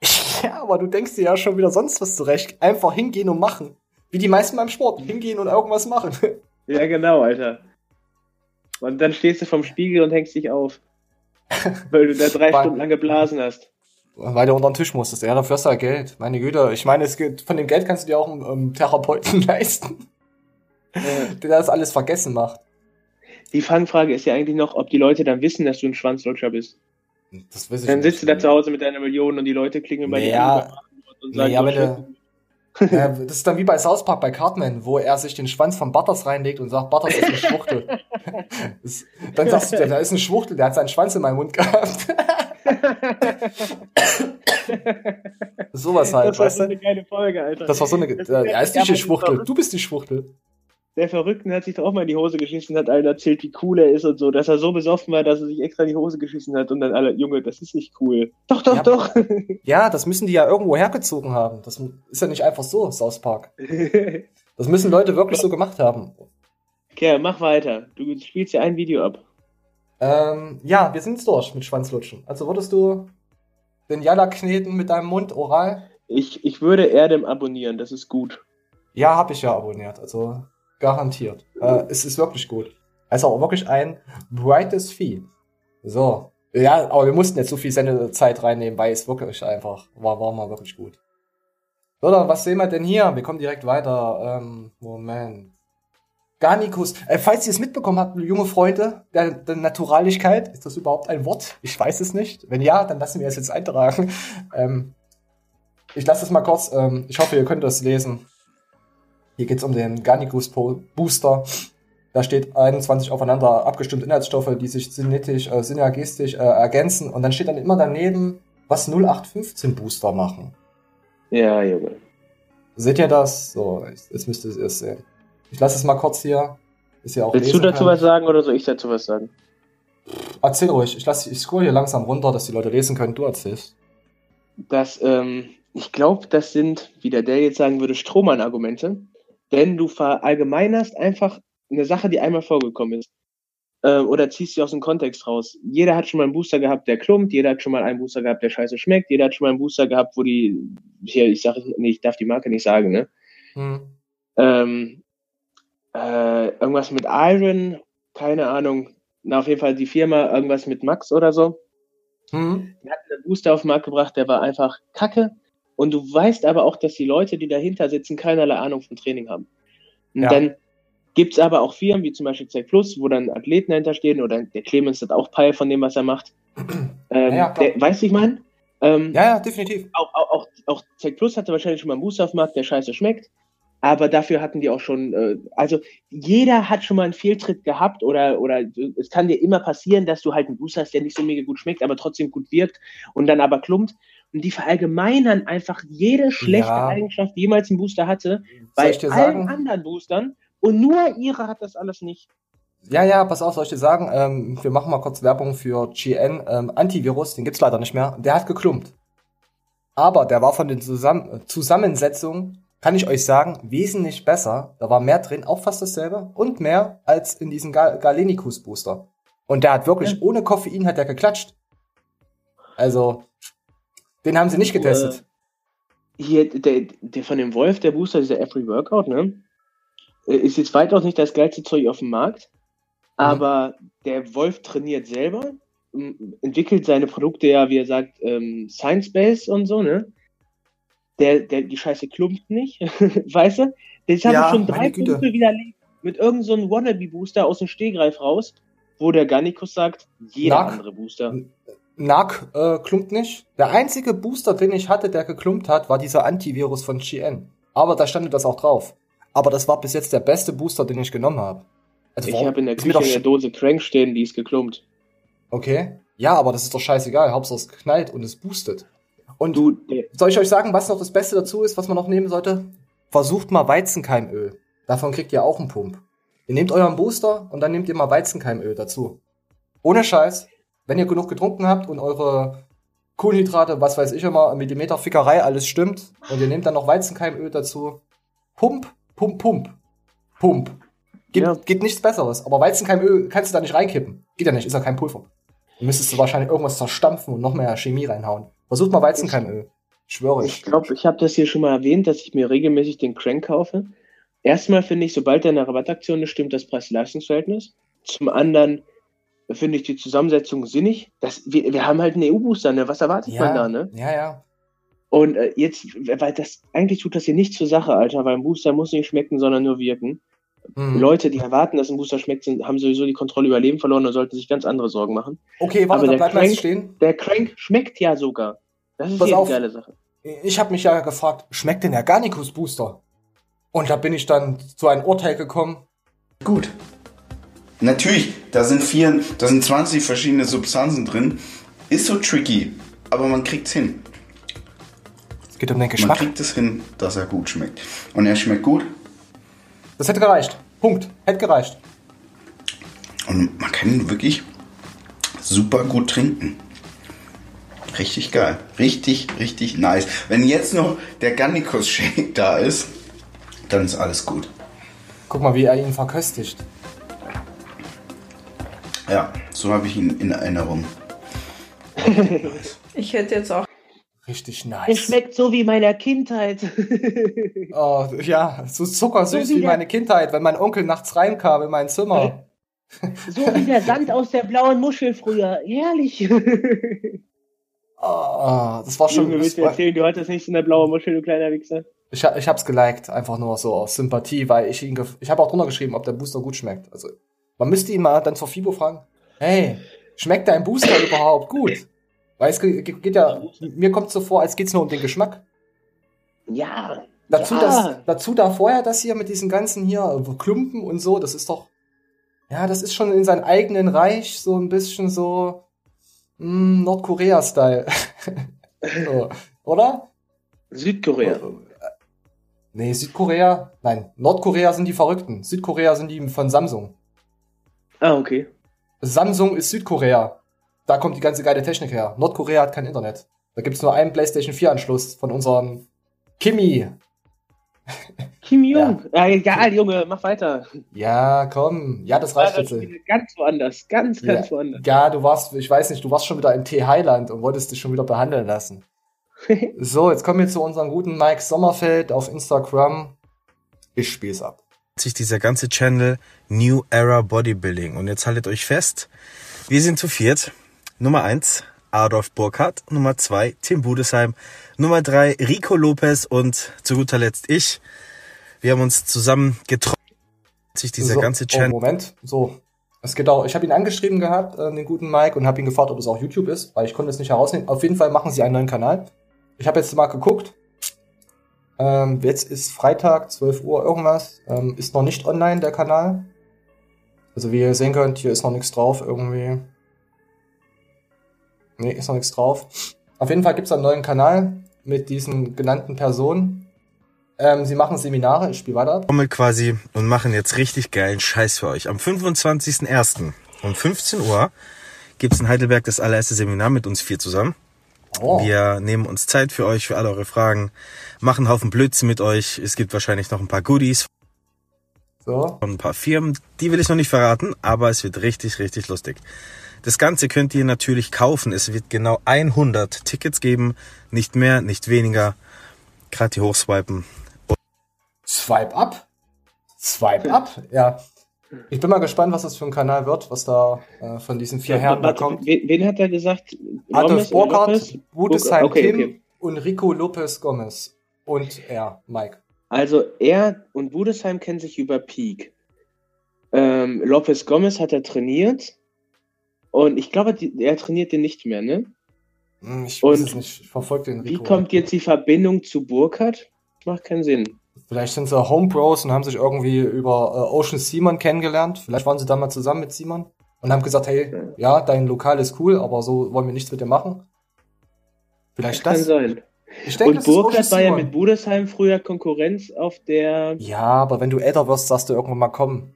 Ja, aber du denkst dir ja schon wieder sonst was zurecht. Einfach hingehen und machen. Wie die meisten beim Sport. Hingehen und irgendwas machen. Ja, genau, Alter. Und dann stehst du vom Spiegel und hängst dich auf. Weil du da drei Stunden lang geblasen hast. Weil du unter den Tisch musstest. Ja, dafür hast du ja Geld. Meine Güte. Ich meine, es geht, von dem Geld kannst du dir auch einen, einen Therapeuten leisten. Ja. Der das alles vergessen macht. Die Fangfrage ist ja eigentlich noch, ob die Leute dann wissen, dass du ein Schwanzlutscher bist. Das weiß ich Dann sitzt du da zu Hause mit deiner Million und die Leute klingen bei naja, dir und sagen, naja, wenn ja, das ist dann wie bei South Park bei Cartman, wo er sich den Schwanz von Butters reinlegt und sagt, Butters ist eine Schwuchtel. das, dann sagst du, da ist ein Schwuchtel, der hat seinen Schwanz in meinem Mund gehabt. Sowas halt, das war weißt so eine geile Folge, Alter. Das war so eine, äh, er ist nicht die Schwuchtel, du bist die Schwuchtel der Verrückten hat sich doch auch mal in die Hose geschissen, hat allen erzählt, wie cool er ist und so, dass er so besoffen war, dass er sich extra in die Hose geschissen hat und dann alle, Junge, das ist nicht cool. Doch, doch, ja, doch. Ja, das müssen die ja irgendwo hergezogen haben. Das ist ja nicht einfach so, South Park. Das müssen Leute wirklich so gemacht haben. Okay, mach weiter. Du spielst ja ein Video ab. Ähm, ja, wir sind durch mit Schwanzlutschen. Also würdest du den Jalla kneten mit deinem Mund oral? Ich, ich würde Erdem abonnieren, das ist gut. Ja, habe ich ja abonniert. Also Garantiert. Äh, es ist wirklich gut. Also auch wirklich ein brightest Vieh. So. Ja, aber wir mussten jetzt so viel Sendezeit reinnehmen, weil es wirklich einfach war, war mal wirklich gut. Oder was sehen wir denn hier? Wir kommen direkt weiter. Ähm, Moment. Garnicus. Äh, falls ihr es mitbekommen habt, junge Freunde der, der Naturaligkeit, ist das überhaupt ein Wort? Ich weiß es nicht. Wenn ja, dann lassen wir es jetzt eintragen. Ähm, ich lasse es mal kurz. Ähm, ich hoffe, ihr könnt das lesen. Hier geht es um den Garnicus Booster. Da steht 21 aufeinander abgestimmte Inhaltsstoffe, die sich synthetisch, äh, synergistisch äh, ergänzen. Und dann steht dann immer daneben, was 0815 Booster machen. Ja, Junge. Seht ihr das? So, jetzt müsst ihr es sehen. Ich lasse es mal kurz hier. Ist ja auch Willst du dazu kann. was sagen oder soll ich dazu was sagen? Erzähl ruhig. Ich, lass, ich scroll hier langsam runter, dass die Leute lesen können. Du erzählst. Das, ähm, ich glaube, das sind, wie der Dell jetzt sagen würde, Strohmann-Argumente denn du verallgemeinerst einfach eine Sache, die einmal vorgekommen ist. Äh, oder ziehst sie aus dem Kontext raus. Jeder hat schon mal einen Booster gehabt, der klumpt, jeder hat schon mal einen Booster gehabt, der scheiße schmeckt, jeder hat schon mal einen Booster gehabt, wo die, hier, ich sag, nee, ich darf die Marke nicht sagen, ne? Hm. Ähm, äh, irgendwas mit Iron, keine Ahnung, na, auf jeden Fall die Firma, irgendwas mit Max oder so. Hm. Die hat einen Booster auf den Markt gebracht, der war einfach kacke. Und du weißt aber auch, dass die Leute, die dahinter sitzen, keinerlei Ahnung vom Training haben. Und ja. dann gibt's aber auch Firmen, wie zum Beispiel Zack Plus, wo dann Athleten dahinter stehen oder der Clemens hat auch Peil von dem, was er macht. Ähm, ja, der, weißt du, ich meine? Ähm, ja, ja, definitiv. Auch, auch, auch, auch Zack Plus hatte wahrscheinlich schon mal einen Booster auf dem Markt, der scheiße schmeckt. Aber dafür hatten die auch schon, äh, also jeder hat schon mal einen Fehltritt gehabt oder, oder es kann dir immer passieren, dass du halt einen Booster hast, der nicht so mega gut schmeckt, aber trotzdem gut wirkt und dann aber klumpt. Und die verallgemeinern einfach jede schlechte ja. Eigenschaft, die jemals ein Booster hatte, bei allen sagen? anderen Boostern. Und nur ihre hat das alles nicht. Ja, ja, pass auf, soll ich dir sagen, ähm, wir machen mal kurz Werbung für GN. Ähm, Antivirus, den gibt's leider nicht mehr. Der hat geklumpt. Aber der war von den Zusamm Zusammensetzungen, kann ich euch sagen, wesentlich besser. Da war mehr drin, auch fast dasselbe. Und mehr als in diesem Gal Galenicus Booster. Und der hat wirklich, ja. ohne Koffein hat der geklatscht. Also, den haben sie nicht getestet. Äh, hier, der, der von dem Wolf, der Booster, dieser Every Workout, ne? Äh, ist jetzt weitaus nicht das geilste Zeug auf dem Markt. Mhm. Aber der Wolf trainiert selber, entwickelt seine Produkte ja, wie er sagt, ähm, Science-Based und so, ne? Der, der, die Scheiße klumpt nicht, weißt du? Das haben ja, schon drei Punkte widerlegt mit irgendeinem so Wannabe-Booster aus dem Stehgreif raus, wo der Garnicus sagt, jeder Nag andere Booster. Nag äh, klumpt nicht. Der einzige Booster, den ich hatte, der geklumpt hat, war dieser Antivirus von GN. Aber da stand das auch drauf. Aber das war bis jetzt der beste Booster, den ich genommen habe. Also, ich habe in der Küche in der Dose Crank stehen, die ist geklumpt. Okay. Ja, aber das ist doch scheißegal. Hauptsache es knallt und es boostet. Und du, soll ich euch sagen, was noch das Beste dazu ist, was man noch nehmen sollte? Versucht mal Weizenkeimöl. Davon kriegt ihr auch einen Pump. Ihr nehmt euren Booster und dann nehmt ihr mal Weizenkeimöl dazu. Ohne Scheiß wenn ihr genug getrunken habt und eure Kohlenhydrate, was weiß ich immer, Millimeter Fickerei, alles stimmt. Und ihr nehmt dann noch Weizenkeimöl dazu. Pump, pump, pump. Pump. Geht, ja. geht nichts Besseres. Aber Weizenkeimöl kannst du da nicht reinkippen. Geht ja nicht, ist ja kein Pulver. Dann müsstest du wahrscheinlich irgendwas zerstampfen und noch mehr Chemie reinhauen. Versucht mal Weizenkeimöl. Schwöre ich. Ich glaube, ich habe das hier schon mal erwähnt, dass ich mir regelmäßig den Crank kaufe. Erstmal finde ich, sobald da eine Rabattaktion ist, stimmt das Preis-Leistungs-Verhältnis. Zum anderen finde ich die Zusammensetzung sinnig. Das, wir, wir haben halt einen EU-Booster, ne? Was erwartet ja, man da, ne? Ja, ja. Und äh, jetzt, weil das, eigentlich tut das hier nichts zur Sache, Alter, weil ein Booster muss nicht schmecken, sondern nur wirken. Mhm. Leute, die erwarten, dass ein Booster schmeckt, sind, haben sowieso die Kontrolle über Leben verloren und sollten sich ganz andere Sorgen machen. Okay, warte, Aber da bleibt Crank, stehen. Der Crank schmeckt ja sogar. Das ist Pass hier auf, eine geile Sache. Ich habe mich ja gefragt, schmeckt denn der Garnicus Booster? Und da bin ich dann zu einem Urteil gekommen. Gut. Natürlich, da sind vier, da sind 20 verschiedene Substanzen drin. Ist so tricky, aber man kriegt's hin. Es geht um den Geschmack. Man kriegt es hin, dass er gut schmeckt. Und er schmeckt gut. Das hätte gereicht. Punkt. Hätte gereicht. Und man kann ihn wirklich super gut trinken. Richtig geil. Richtig, richtig nice. Wenn jetzt noch der Gannikus Shake da ist, dann ist alles gut. Guck mal, wie er ihn verköstigt. Ja, so habe ich ihn in Erinnerung. ich hätte jetzt auch. Richtig nice. Es schmeckt so wie meiner Kindheit. oh, ja, so zuckersüß so wie, wie meine Kindheit, wenn mein Onkel nachts reinkam in mein Zimmer. So wie der Sand aus der blauen Muschel früher. Herrlich. oh, das war schon. Du willst mir erzählen, du hattest nicht so eine blaue Muschel, du kleiner Wichser. Ich, ich hab's geliked, einfach nur so aus Sympathie, weil ich ihn, ich habe auch drunter geschrieben, ob der Booster gut schmeckt. Also man müsste ihn mal dann zur FIBO fragen, hey, schmeckt dein Booster überhaupt gut? Weil es geht ja, mir kommt so vor, als geht's nur um den Geschmack. Ja. Dazu, ja. Das, dazu da vorher das hier mit diesen ganzen hier Klumpen und so, das ist doch, ja, das ist schon in seinem eigenen Reich so ein bisschen so hm, Nordkorea-Style. so, oder? Südkorea. Nee, Südkorea, nein, Nordkorea sind die Verrückten. Südkorea sind die von Samsung. Ah, okay. Samsung ist Südkorea. Da kommt die ganze geile Technik her. Nordkorea hat kein Internet. Da gibt's nur einen PlayStation 4 Anschluss von unserem Kimi. Kim Jong. Ja. ja, egal, Junge, mach weiter. Ja, komm. Ja, das reicht jetzt. Ganz woanders, ganz, ganz ja. woanders. Ja, du warst, ich weiß nicht, du warst schon wieder im T-Highland und wolltest dich schon wieder behandeln lassen. so, jetzt kommen wir zu unserem guten Mike Sommerfeld auf Instagram. Ich spiel's ab. Sich dieser ganze Channel New Era Bodybuilding. Und jetzt haltet euch fest, wir sind zu viert. Nummer eins Adolf Burkhardt. Nummer zwei Tim Budesheim. Nummer drei Rico Lopez und zu guter Letzt ich. Wir haben uns zusammen getroffen. Sich dieser so, ganze Channel. Oh, Moment, so. Es geht auch. Ich habe ihn angeschrieben gehabt, äh, den guten Mike, und habe ihn gefragt, ob es auch YouTube ist, weil ich konnte es nicht herausnehmen. Auf jeden Fall machen sie einen neuen Kanal. Ich habe jetzt mal geguckt. Ähm, jetzt ist Freitag, 12 Uhr irgendwas. Ähm, ist noch nicht online, der Kanal. Also wie ihr sehen könnt, hier ist noch nichts drauf irgendwie. Nee, ist noch nichts drauf. Auf jeden Fall gibt's einen neuen Kanal mit diesen genannten Personen. Ähm, sie machen Seminare, ich spiele weiter. Kommen quasi und machen jetzt richtig geilen Scheiß für euch. Am 25.01. um 15 Uhr gibt's in Heidelberg das allererste Seminar mit uns vier zusammen. Oh. Wir nehmen uns Zeit für euch, für alle eure Fragen, machen einen Haufen Blödsinn mit euch. Es gibt wahrscheinlich noch ein paar Goodies. So. Von ein paar Firmen, die will ich noch nicht verraten, aber es wird richtig, richtig lustig. Das Ganze könnt ihr natürlich kaufen. Es wird genau 100 Tickets geben. Nicht mehr, nicht weniger. Gerade die hochswipen. Swipe up? Swipe up? Ja. Ich bin mal gespannt, was das für ein Kanal wird, was da äh, von diesen vier Herren da kommt. Wen, wen, hat er gesagt? Adolf Burkhardt, Budesheim okay, Kim okay. und Rico Lopez Gomez. Und er, Mike. Also er und Budesheim kennen sich über Peak. Ähm, Lopez Gomez hat er trainiert. Und ich glaube, er trainiert den nicht mehr, ne? Hm, ich weiß und es nicht. Ich verfolge den Rico. Wie kommt jetzt die Verbindung zu Burkhardt? Macht keinen Sinn. Vielleicht sind sie Homebros und haben sich irgendwie über äh, Ocean Simon kennengelernt. Vielleicht waren sie da mal zusammen mit Simon und haben gesagt, hey, ja, dein Lokal ist cool, aber so wollen wir nichts mit dir machen. Vielleicht das. Kann sein. Ich denke, und Burkhardt war ja mit Budesheim früher Konkurrenz auf der. Ja, aber wenn du älter wirst, sagst du irgendwann mal, komm.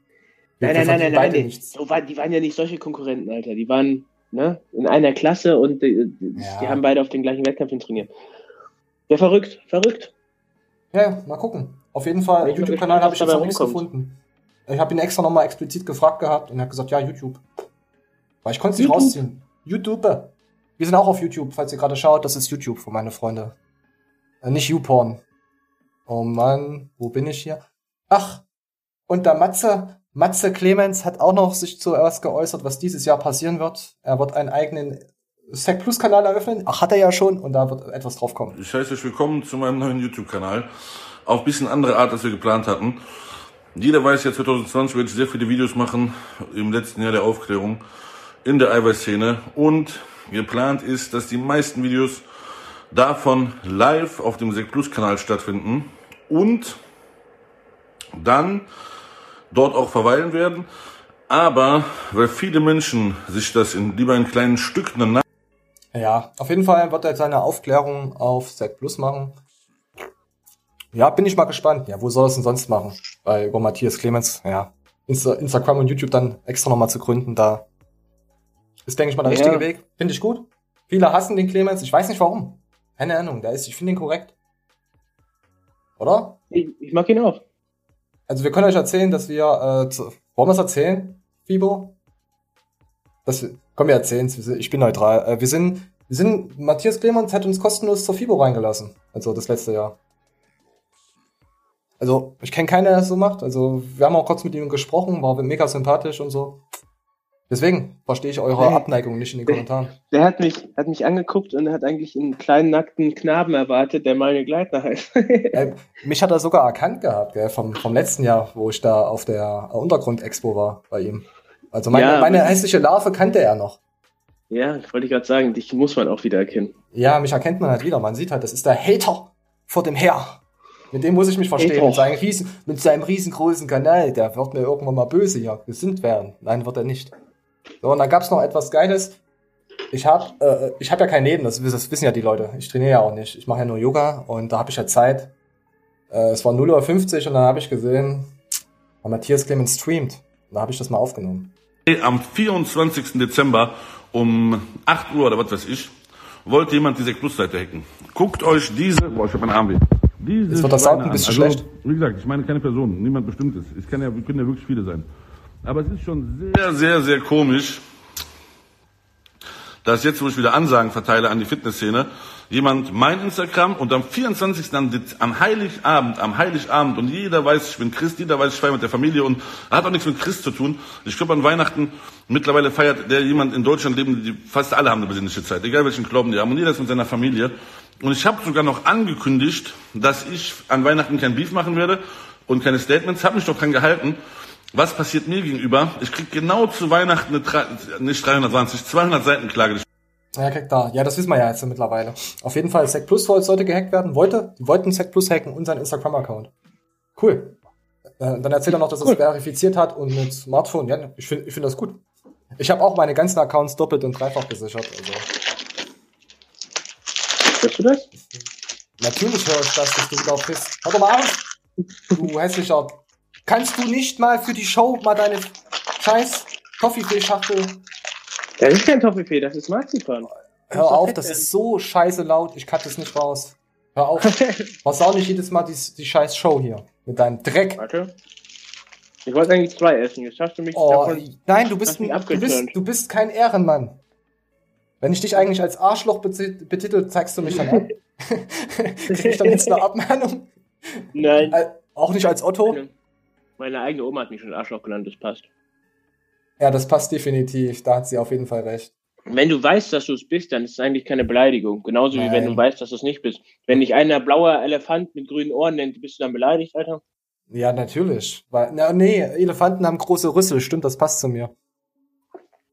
Nein, nein, nein, nein, nein. Die, so war, die waren ja nicht solche Konkurrenten, Alter. Die waren ne, in einer Klasse und die, ja. die haben beide auf den gleichen Wettkampf trainiert. Ja, verrückt, verrückt. Ja, mal gucken. Auf jeden Fall, YouTube-Kanal habe ich jetzt noch nichts gefunden. Ich habe ihn extra nochmal explizit gefragt gehabt und er hat gesagt, ja, YouTube. Weil ich konnte es nicht rausziehen. YouTube. Wir sind auch auf YouTube, falls ihr gerade schaut, das ist YouTube für meine Freunde. Äh, nicht YouPorn. Oh Mann, wo bin ich hier? Ach, und der Matze, Matze Clemens hat auch noch sich zuerst geäußert, was dieses Jahr passieren wird. Er wird einen eigenen Sec Plus Kanal eröffnen. Ach, hat er ja schon und da wird etwas drauf kommen. Ich heiße euch willkommen zu meinem neuen YouTube-Kanal. Auf bisschen andere Art, als wir geplant hatten. Jeder weiß ja, 2020 werde ich sehr viele Videos machen im letzten Jahr der Aufklärung in der Eiweißszene und geplant ist, dass die meisten Videos davon live auf dem Sek Plus Kanal stattfinden und dann dort auch verweilen werden. Aber weil viele Menschen sich das in lieber in kleinen Stücken ja, auf jeden Fall wird er seine Aufklärung auf Sek Plus machen. Ja, bin ich mal gespannt. Ja, wo soll er es denn sonst machen? Bei über Matthias Clemens, ja. Insta Instagram und YouTube dann extra nochmal zu gründen, da ist, denke ich mal, der ja. richtige Weg. Finde ich gut. Viele hassen den Clemens. Ich weiß nicht warum. Keine Ahnung. Der ist, ich finde ihn korrekt. Oder? Ich, ich, mag ihn auch. Also wir können euch erzählen, dass wir, äh, zu, wollen wir es erzählen, Fibo? Das, komm, wir erzählen. Ich bin neutral. Äh, wir sind, wir sind, Matthias Clemens hat uns kostenlos zur Fibo reingelassen. Also das letzte Jahr. Also, ich kenne keinen, der das so macht. Also, wir haben auch kurz mit ihm gesprochen, war mega sympathisch und so. Deswegen verstehe ich eure hey, Abneigung nicht in den Kommentaren. Der hat mich, hat mich angeguckt und hat eigentlich einen kleinen nackten Knaben erwartet, der meine Gleitner heißt. äh, mich hat er sogar erkannt gehabt, gell, vom, vom letzten Jahr, wo ich da auf der Untergrund-Expo war bei ihm. Also meine, ja, meine hässliche Larve kannte er noch. Ja, wollte ich gerade sagen, dich muss man auch wieder erkennen. Ja, mich erkennt man halt wieder. Man sieht halt, das ist der Hater vor dem Herr. Mit dem muss ich mich verstehen. Mit seinem, riesen, mit seinem riesengroßen Kanal. Der wird mir irgendwann mal böse hier gesinnt werden. Nein, wird er nicht. So, und dann gab's noch etwas Geiles. Ich habe äh, ich hab ja kein Leben, das, das wissen ja die Leute. Ich trainiere ja auch nicht. Ich mache ja nur Yoga und da habe ich ja Zeit. Äh, es war 0.50 Uhr und dann habe ich gesehen, Matthias Clemens streamt. Und da habe ich das mal aufgenommen. Am 24. Dezember um 8 Uhr oder was weiß ich, wollte jemand diese Plusseite hacken. Guckt euch diese, boah, ich hab meinen Arm weh. Diese Jetzt wird das Sound ein bisschen also, schlecht. Wie gesagt, ich meine keine Person, niemand bestimmtes. Es kann ja, können ja wirklich viele sein. Aber es ist schon sehr, sehr, sehr komisch, dass jetzt, wo ich wieder Ansagen verteile an die Fitnessszene, jemand mein Instagram und am 24. am Heiligabend, am Heiligabend und jeder weiß, ich bin Christ, jeder weiß, ich feiere mit der Familie und hat auch nichts mit Christ zu tun. Ich glaube, an Weihnachten mittlerweile feiert der jemand in Deutschland leben, die fast alle haben eine besinnliche Zeit, egal welchen Glauben die haben und jeder ist mit seiner Familie. Und ich habe sogar noch angekündigt, dass ich an Weihnachten kein Beef machen werde und keine Statements, habe mich doch dran gehalten. Was passiert mir gegenüber? Ich krieg genau zu Weihnachten eine, nicht 320, 200 Seiten Klage. Ja, kriegt da. Ja, das wissen wir ja jetzt mittlerweile. Auf jeden Fall, Sec Plus sollte gehackt werden, wollte, die wollten Sec Plus hacken und seinen Instagram-Account. Cool. Äh, dann erzählt er noch, dass er es verifiziert hat und mit Smartphone. Ja, ich finde ich finde das gut. Ich habe auch meine ganzen Accounts doppelt und dreifach gesichert. Also. Hörst du das? Natürlich höre ich das, dass du wieder bist. Hör doch mal auf! Du hässlicher Kannst du nicht mal für die Show mal deine scheiß Toffifee-Schachtel. Das ist kein Toffifee, das ist Marzipan. Hör auf, das ist so scheiße laut, ich cut es nicht raus. Hör auf. Was auch nicht jedes Mal die, die scheiß Show hier. Mit deinem Dreck. Warte. Ich wollte eigentlich zwei essen. Jetzt hast du mich oh, davon, Nein, du bist, ein, du, bist, du bist kein Ehrenmann. Wenn ich dich eigentlich als Arschloch betitel, zeigst du mich dann ab. Krieg ich dann jetzt eine Abmahnung? Nein. Auch nicht als Otto? Meine eigene Oma hat mich schon Arschloch genannt, das passt. Ja, das passt definitiv. Da hat sie auf jeden Fall recht. Wenn du weißt, dass du es bist, dann ist es eigentlich keine Beleidigung. Genauso Nein. wie wenn du weißt, dass du es nicht bist. Wenn dich einer blauer Elefant mit grünen Ohren nennt, bist du dann beleidigt, Alter? Ja, natürlich. Weil, na, nee, Elefanten haben große Rüssel, stimmt, das passt zu mir.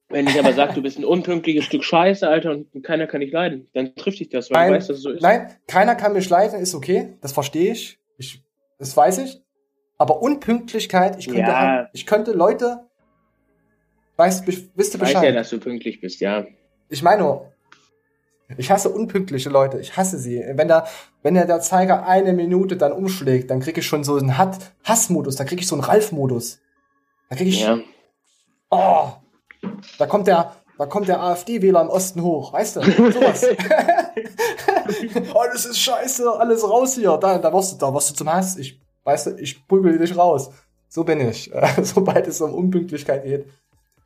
Wenn ich aber sage, du bist ein unpünktliches Stück Scheiße, Alter, und keiner kann dich leiden, dann trifft dich das, weil nein, du weißt, dass es so ist. Nein, keiner kann mich leiden, ist okay, das verstehe ich. ich. Das weiß ich. Aber Unpünktlichkeit, ich könnte, ja. ich könnte Leute, weißt, wisst du Bescheid? Ich weiß ja, dass du pünktlich bist, ja. Ich meine nur, ich hasse unpünktliche Leute, ich hasse sie. Wenn da, wenn der, der Zeiger eine Minute dann umschlägt, dann krieg ich schon so einen Hassmodus, da krieg ich so einen Ralf-Modus. Da krieg ich, ja. oh, da kommt der, da kommt der AfD-Wähler im Osten hoch, weißt du? Sowas. alles ist scheiße, alles raus hier. Da, da wirst du, da wirst du zum Hass. Ich, weißt du, ich prügel dich raus. So bin ich. Sobald es um Unpünktlichkeit geht.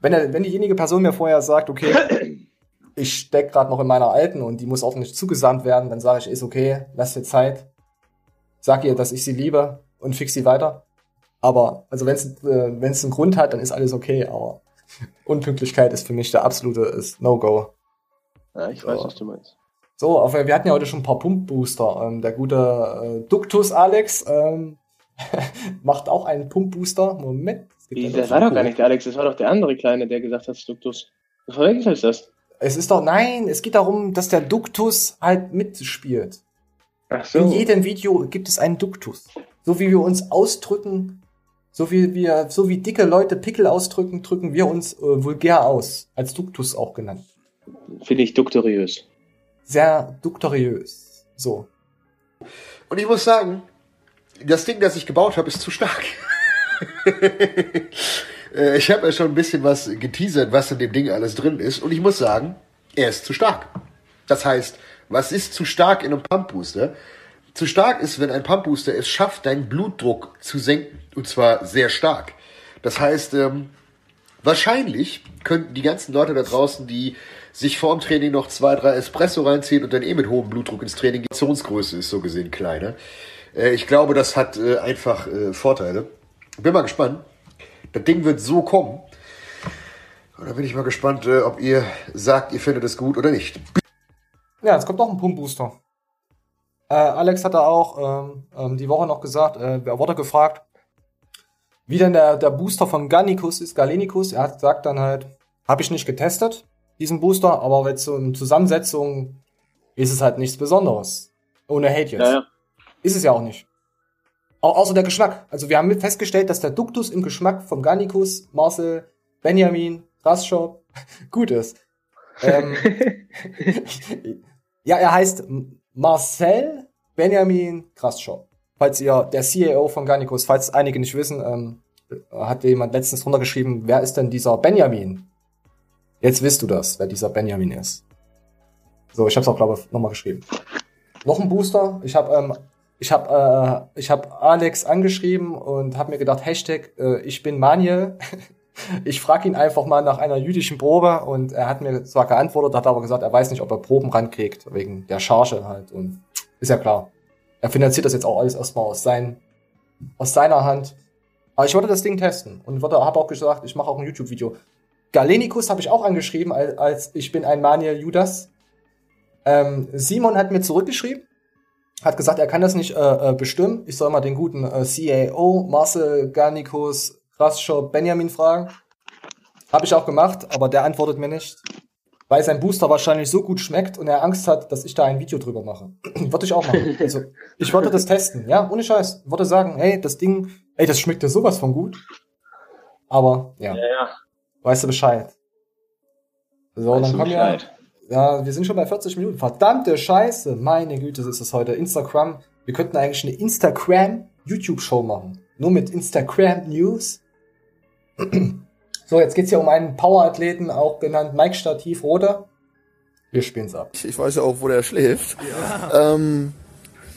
Wenn, er, wenn diejenige Person mir vorher sagt, okay, ich steck gerade noch in meiner alten und die muss auch nicht zugesandt werden, dann sage ich, ist okay, lass dir Zeit. Sag ihr, dass ich sie liebe und fix sie weiter. Aber, also wenn es äh, wenn's einen Grund hat, dann ist alles okay, aber Unpünktlichkeit ist für mich der absolute No-Go. Ja, ich weiß, so. was du meinst. So, wir hatten ja heute schon ein paar Pumpbooster. Ähm, der gute äh, Duktus Alex ähm, macht auch einen Pumpbooster. Moment. Wie, das war doch gar nicht der Alex, das war doch der andere Kleine, der gesagt hat, Duktus. Was verwechselt ist das? Es ist doch, nein, es geht darum, dass der Duktus halt mitspielt. Ach so. In jedem Video gibt es einen Duktus. So wie wir uns ausdrücken, so wie wir, so wie dicke Leute Pickel ausdrücken, drücken wir uns äh, vulgär aus. Als Duktus auch genannt. Finde ich duktoriös. Sehr duktoriös. So. Und ich muss sagen, das Ding, das ich gebaut habe, ist zu stark. Äh, ich habe ja schon ein bisschen was geteasert, was in dem Ding alles drin ist. Und ich muss sagen, er ist zu stark. Das heißt, was ist zu stark in einem Pump-Booster? Zu stark ist, wenn ein Pump-Booster es schafft, deinen Blutdruck zu senken. Und zwar sehr stark. Das heißt, ähm, wahrscheinlich könnten die ganzen Leute da draußen, die sich vorm Training noch zwei, drei Espresso reinziehen und dann eh mit hohem Blutdruck ins Training, die Aktionsgröße ist so gesehen kleiner. Äh, ich glaube, das hat äh, einfach äh, Vorteile. Bin mal gespannt. Das Ding wird so kommen. Und da bin ich mal gespannt, ob ihr sagt, ihr findet es gut oder nicht. Ja, es kommt doch ein Pumpbooster. Äh, Alex hat da auch ähm, ähm, die Woche noch gesagt, äh, er wurde gefragt, wie denn der, der Booster von Gallinicus ist, Galenicus. Er hat gesagt dann halt, habe ich nicht getestet, diesen Booster, aber jetzt so in Zusammensetzung ist es halt nichts Besonderes. Ohne Hate jetzt. Ja, ja. Ist es ja auch nicht. Au außer der Geschmack. Also wir haben festgestellt, dass der Duktus im Geschmack von Garnicus, Marcel, Benjamin, Rasshop gut ist. Ähm, ja, er heißt Marcel Benjamin Krasschop. Falls ihr, der CEO von Garnicus, falls einige nicht wissen, ähm, hat jemand letztens runtergeschrieben, wer ist denn dieser Benjamin? Jetzt wisst du das, wer dieser Benjamin ist. So, ich hab's auch, glaube ich, nochmal geschrieben. Noch ein Booster. Ich habe ähm, ich habe äh, ich hab Alex angeschrieben und habe mir gedacht, Hashtag, äh, ich bin Maniel. ich frage ihn einfach mal nach einer jüdischen Probe und er hat mir zwar geantwortet, hat aber gesagt, er weiß nicht, ob er Proben rankriegt, wegen der Charge halt. Und ist ja klar. Er finanziert das jetzt auch alles erstmal aus, sein, aus seiner Hand. Aber ich wollte das Ding testen und habe auch gesagt, ich mache auch ein YouTube-Video. Galenikus habe ich auch angeschrieben, als, als ich bin ein Maniel Judas. Ähm, Simon hat mir zurückgeschrieben hat gesagt, er kann das nicht äh, äh bestimmen. Ich soll mal den guten äh, CAO, Marcel Garnikus, Krassschop, Benjamin fragen. Habe ich auch gemacht, aber der antwortet mir nicht. Weil sein Booster wahrscheinlich so gut schmeckt und er Angst hat, dass ich da ein Video drüber mache. würde ich auch machen. Also, ich wollte das testen, ja, ohne Scheiß. Wollte sagen, hey, das Ding, ey, das schmeckt ja sowas von gut. Aber, ja. ja, ja. Weißt du Bescheid. So, weißt dann kommen wir. Ja, wir sind schon bei 40 Minuten. Verdammte Scheiße. Meine Güte, ist es heute. Instagram. Wir könnten eigentlich eine Instagram-YouTube-Show machen. Nur mit Instagram-News. so, jetzt geht's hier um einen Powerathleten, auch genannt Mike Stativ Roder. Wir spielen's ab. Ich weiß ja auch, wo der schläft. Ja. Ähm,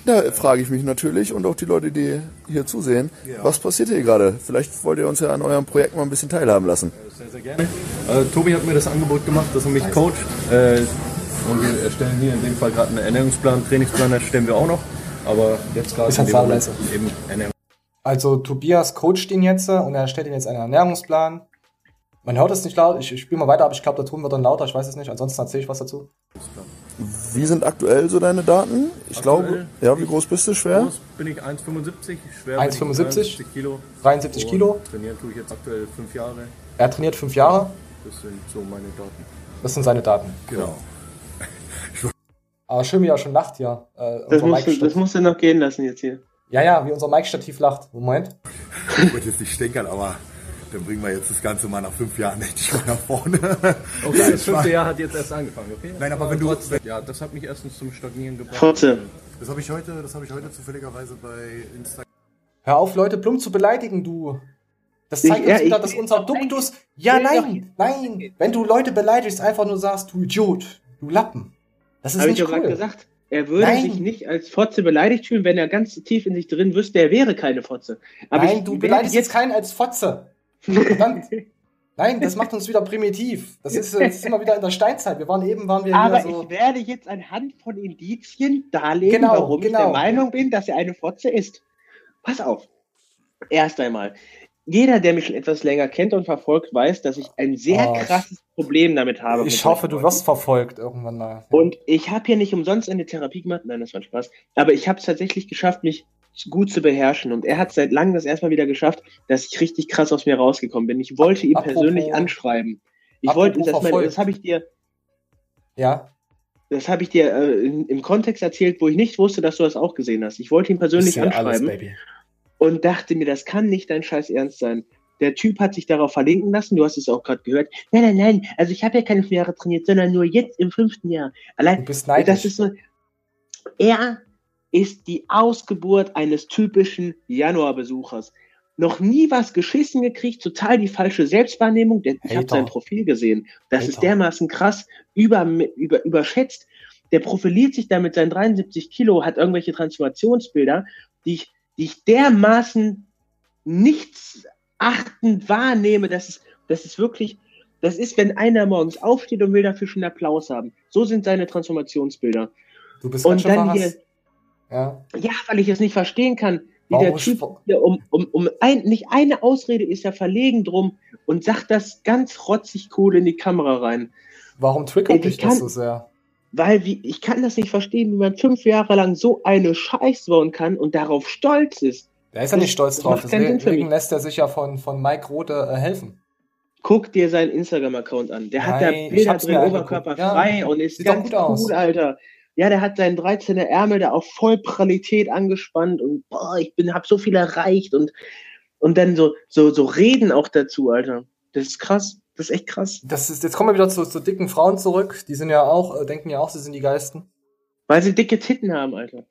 da frage ich mich natürlich und auch die Leute, die hier zusehen, ja. was passiert hier gerade? Vielleicht wollt ihr uns ja an eurem Projekt mal ein bisschen teilhaben lassen. Sehr, sehr gerne. Äh, Tobi hat mir das Angebot gemacht, dass er mich coacht. Äh, und wir erstellen hier in dem Fall gerade einen Ernährungsplan, Trainingsplan erstellen wir auch noch. Aber jetzt gerade eben Ernährung. Also Tobias coacht ihn jetzt und er erstellt ihn jetzt einen Ernährungsplan. Man hört es nicht laut, ich, ich spiele mal weiter, aber ich glaube, der Ton wird dann lauter, ich weiß es nicht, ansonsten erzähle ich was dazu. Wie sind aktuell so deine Daten? Ich aktuell glaube, ja, wie groß bist du schwer? Groß bin ich 1,75, schwer 1,75 Kilo. 73 Kilo. Trainieren tue ich jetzt aktuell fünf Jahre. Er trainiert fünf Jahre. Das sind so meine Daten. Das sind seine Daten. Genau. Aber schön, wie er schon lacht hier. Äh, das, musst du, das musst du noch gehen lassen jetzt hier. Ja, ja, wie unser Mic-Stativ lacht. Moment. Ich wollte jetzt nicht stänkern, aber dann bringen wir jetzt das Ganze mal nach fünf Jahren endlich mal nach vorne. Okay, das fünfte Jahr hat jetzt erst angefangen, okay? Nein, aber wenn du... Ja, das hat mich erstens zum Stagnieren gebracht. Forte. Das habe ich heute, das habe ich heute zufälligerweise bei Instagram. Hör auf, Leute plump zu beleidigen, du. Das zeigt ich, uns ja, wieder, dass unser Duktus. Ja, nein, nein. Wenn du Leute beleidigst, einfach nur sagst, du Idiot, du Lappen. Das ist Hab nicht ich cool. gerade gesagt. Er würde Nein. sich nicht als Fotze beleidigt fühlen, wenn er ganz tief in sich drin wüsste, er wäre keine Fotze. Aber Nein, du beleidigst jetzt keinen als Fotze. Verdammt. Nein, das macht uns wieder primitiv. Das ist, das ist immer wieder in der Steinzeit. Wir waren eben, waren wir Aber so ich werde jetzt anhand von Indizien darlegen, genau, warum genau. ich der genau. Meinung bin, dass er eine Fotze ist. Pass auf. Erst einmal, jeder, der mich schon etwas länger kennt und verfolgt, weiß, dass ich ein sehr oh, krasses Problem damit habe. Ich hoffe, du wirst verfolgt irgendwann mal. Und ich habe hier nicht umsonst eine Therapie gemacht. Nein, das war Spaß. Aber ich habe es tatsächlich geschafft, mich gut zu beherrschen. Und er hat seit langem das erstmal wieder geschafft, dass ich richtig krass aus mir rausgekommen bin. Ich wollte ihn apropos, persönlich anschreiben. Ich wollte, das, das habe ich dir. Ja. Das habe ich dir äh, in, im Kontext erzählt, wo ich nicht wusste, dass du das auch gesehen hast. Ich wollte ihn persönlich anschreiben. Alles, und dachte mir, das kann nicht dein Scheiß Ernst sein. Der Typ hat sich darauf verlinken lassen, du hast es auch gerade gehört. Nein, nein, nein, also ich habe ja keine vier Jahre trainiert, sondern nur jetzt im fünften Jahr. Allein, du bist neidisch. Das ist so, er ist die Ausgeburt eines typischen Januarbesuchers. Noch nie was geschissen gekriegt, total die falsche Selbstwahrnehmung, denn ich habe sein Profil gesehen. Das Hater. ist dermaßen krass, über, über, überschätzt. Der profiliert sich da mit seinen 73 Kilo, hat irgendwelche Transformationsbilder, die ich die ich dermaßen nichts achtend wahrnehme, dass es, das ist wirklich, das ist, wenn einer morgens aufsteht und will dafür schon Applaus haben. So sind seine Transformationsbilder. Du bist und dann hier, ja. ja, weil ich es nicht verstehen kann, wie Warum der Typ hier um, um, um ein, nicht eine Ausrede ist er verlegen drum und sagt das ganz rotzig cool in die Kamera rein. Warum triggert dich das so sehr? Weil wie, ich kann das nicht verstehen, wie man fünf Jahre lang so eine Scheiß bauen kann und darauf stolz ist. Da ist er nicht stolz drauf. Deswegen lässt er sich ja von, von Mike Rote äh, helfen. Guck dir seinen Instagram-Account an. Der Nein, hat da Bilder drin, Oberkörper ja, frei und ist ganz cool, aus. Alter. Ja, der hat seinen 13er Ärmel da auf Vollpralität angespannt und boah, ich bin, hab so viel erreicht und, und dann so, so, so reden auch dazu, Alter. Das ist krass. Das ist echt krass. Das ist, jetzt kommen wir wieder zu, zu dicken Frauen zurück. Die sind ja auch, äh, denken ja auch, sie sind die Geisten. Weil sie dicke Titten haben, Alter.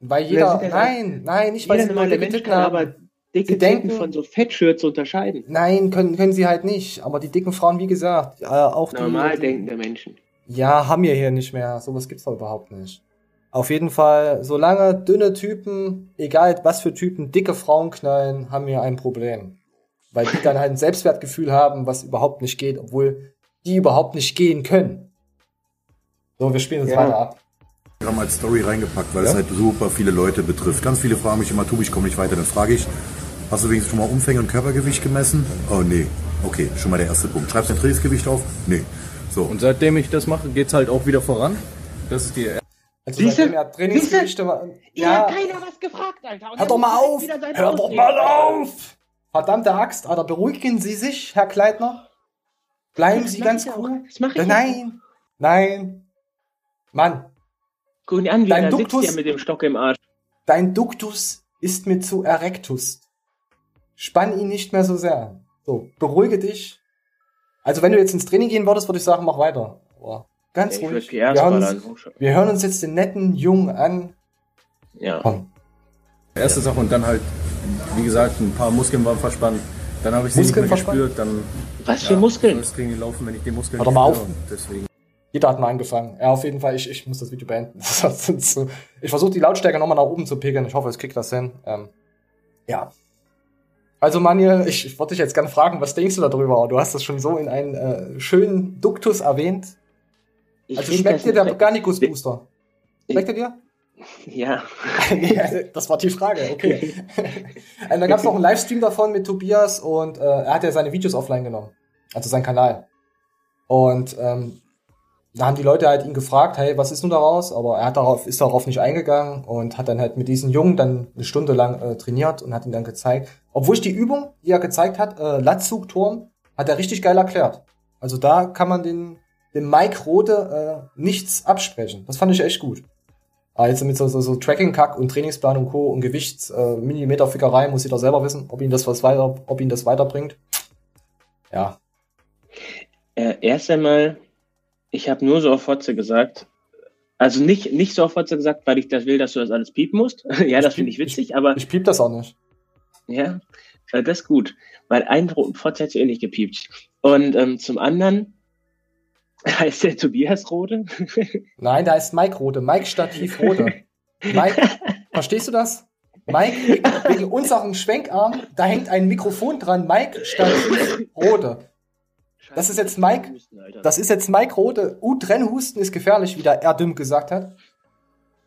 Weil jeder, nein, nein, nicht weil sie normale dicke Titten haben. aber dicke sie denken, Titten von so Fettshirts unterscheiden. Nein, können, können sie halt nicht. Aber die dicken Frauen, wie gesagt, äh, auch die. Normal denkende Menschen. Ja, haben wir hier nicht mehr. Sowas gibt's doch überhaupt nicht. Auf jeden Fall, solange dünne Typen, egal was für Typen, dicke Frauen knallen, haben wir ein Problem weil die dann halt ein Selbstwertgefühl haben, was überhaupt nicht geht, obwohl die überhaupt nicht gehen können. So, wir spielen jetzt ja. weiter ab. Wir haben als Story reingepackt, weil ja? es halt super viele Leute betrifft. Ganz viele fragen mich immer, tu, ich komme nicht weiter. Dann frage ich, hast du wenigstens schon mal Umfänge und Körpergewicht gemessen? Oh nee, okay, schon mal der erste Punkt. Schreibst du dein Trainingsgewicht auf? Nee. So. Und seitdem ich das mache, geht's halt auch wieder voran. Das ist die also Diese, seitdem er Trainingsgewichte Ja, ja, keiner was gefragt, Alter. Hör doch mal auf! Hör doch mal auf! Verdammte Axt, Alter, beruhigen Sie sich, Herr Kleidner. Bleiben Sie ganz cool. Das ich Nein, nein. Mann. Guck an, wie dein Duktus, sitzt mit dem Stock im Arsch. Dein Duktus ist mir zu erectus. Spann ihn nicht mehr so sehr. So, beruhige dich. Also wenn du jetzt ins Training gehen würdest, würde ich sagen, mach weiter. Boah, ganz ich ruhig. Wir hören, uns, wir hören uns jetzt den netten Jungen an. Ja. Komm. Erste Sache und dann halt wie gesagt, ein paar Muskeln waren verspannt. Dann habe ich sie Muskeln nicht mehr gespürt. Dann, Was für ja, Muskeln? Muskeln laufen, wenn ich die Muskeln Warte mal auf. Deswegen. Jeder hat mal angefangen. Ja, auf jeden Fall, ich, ich muss das Video beenden. ich versuche die Lautstärke nochmal nach oben zu pegeln. Ich hoffe, es kriegt das hin. Ähm, ja. Also Manuel, ich, ich wollte dich jetzt gerne fragen, was denkst du darüber? Du hast das schon so in einen äh, schönen Duktus erwähnt. Ich also schmeckt dir der Organicus Booster? Schmeckt er dir? Ja. das war die Frage, okay. also, da gab es noch einen Livestream davon mit Tobias und äh, er hat ja seine Videos offline genommen. Also sein Kanal. Und ähm, da haben die Leute halt ihn gefragt, hey, was ist nun daraus? Aber er hat darauf, ist darauf nicht eingegangen und hat dann halt mit diesen Jungen dann eine Stunde lang äh, trainiert und hat ihn dann gezeigt. Obwohl ich die Übung, die er gezeigt hat, äh, Latzugturm, hat er richtig geil erklärt. Also da kann man den, den Mike Rode äh, nichts absprechen. Das fand ich echt gut. Aber jetzt mit so, so, so Tracking-Kack und Trainingsplan und Co. und Gewichts, äh, Millimeterfickerei muss jeder selber wissen, ob ihn das was weiter, ob ihn das weiterbringt. Ja. Äh, erst einmal, ich habe nur so auf Fotze gesagt, also nicht, nicht so auf Fotze gesagt, weil ich das will, dass du das alles piepen musst. ja, das finde ich witzig, aber. Ich piep das auch nicht. Ja, äh, das ist gut, weil ein Fotze hätte eh nicht gepiept. Und ähm, zum anderen heißt der Tobias Rode? Nein, da ist Mike Rode. Mike Stativ Rode. Mike, verstehst du das? Mike, wegen unserem Schwenkarm, da hängt ein Mikrofon dran. Mike Stativ Rode. Das ist jetzt Mike, das ist jetzt Mike Rode. U-Trennhusten ist gefährlich, wie der Erdüm gesagt hat.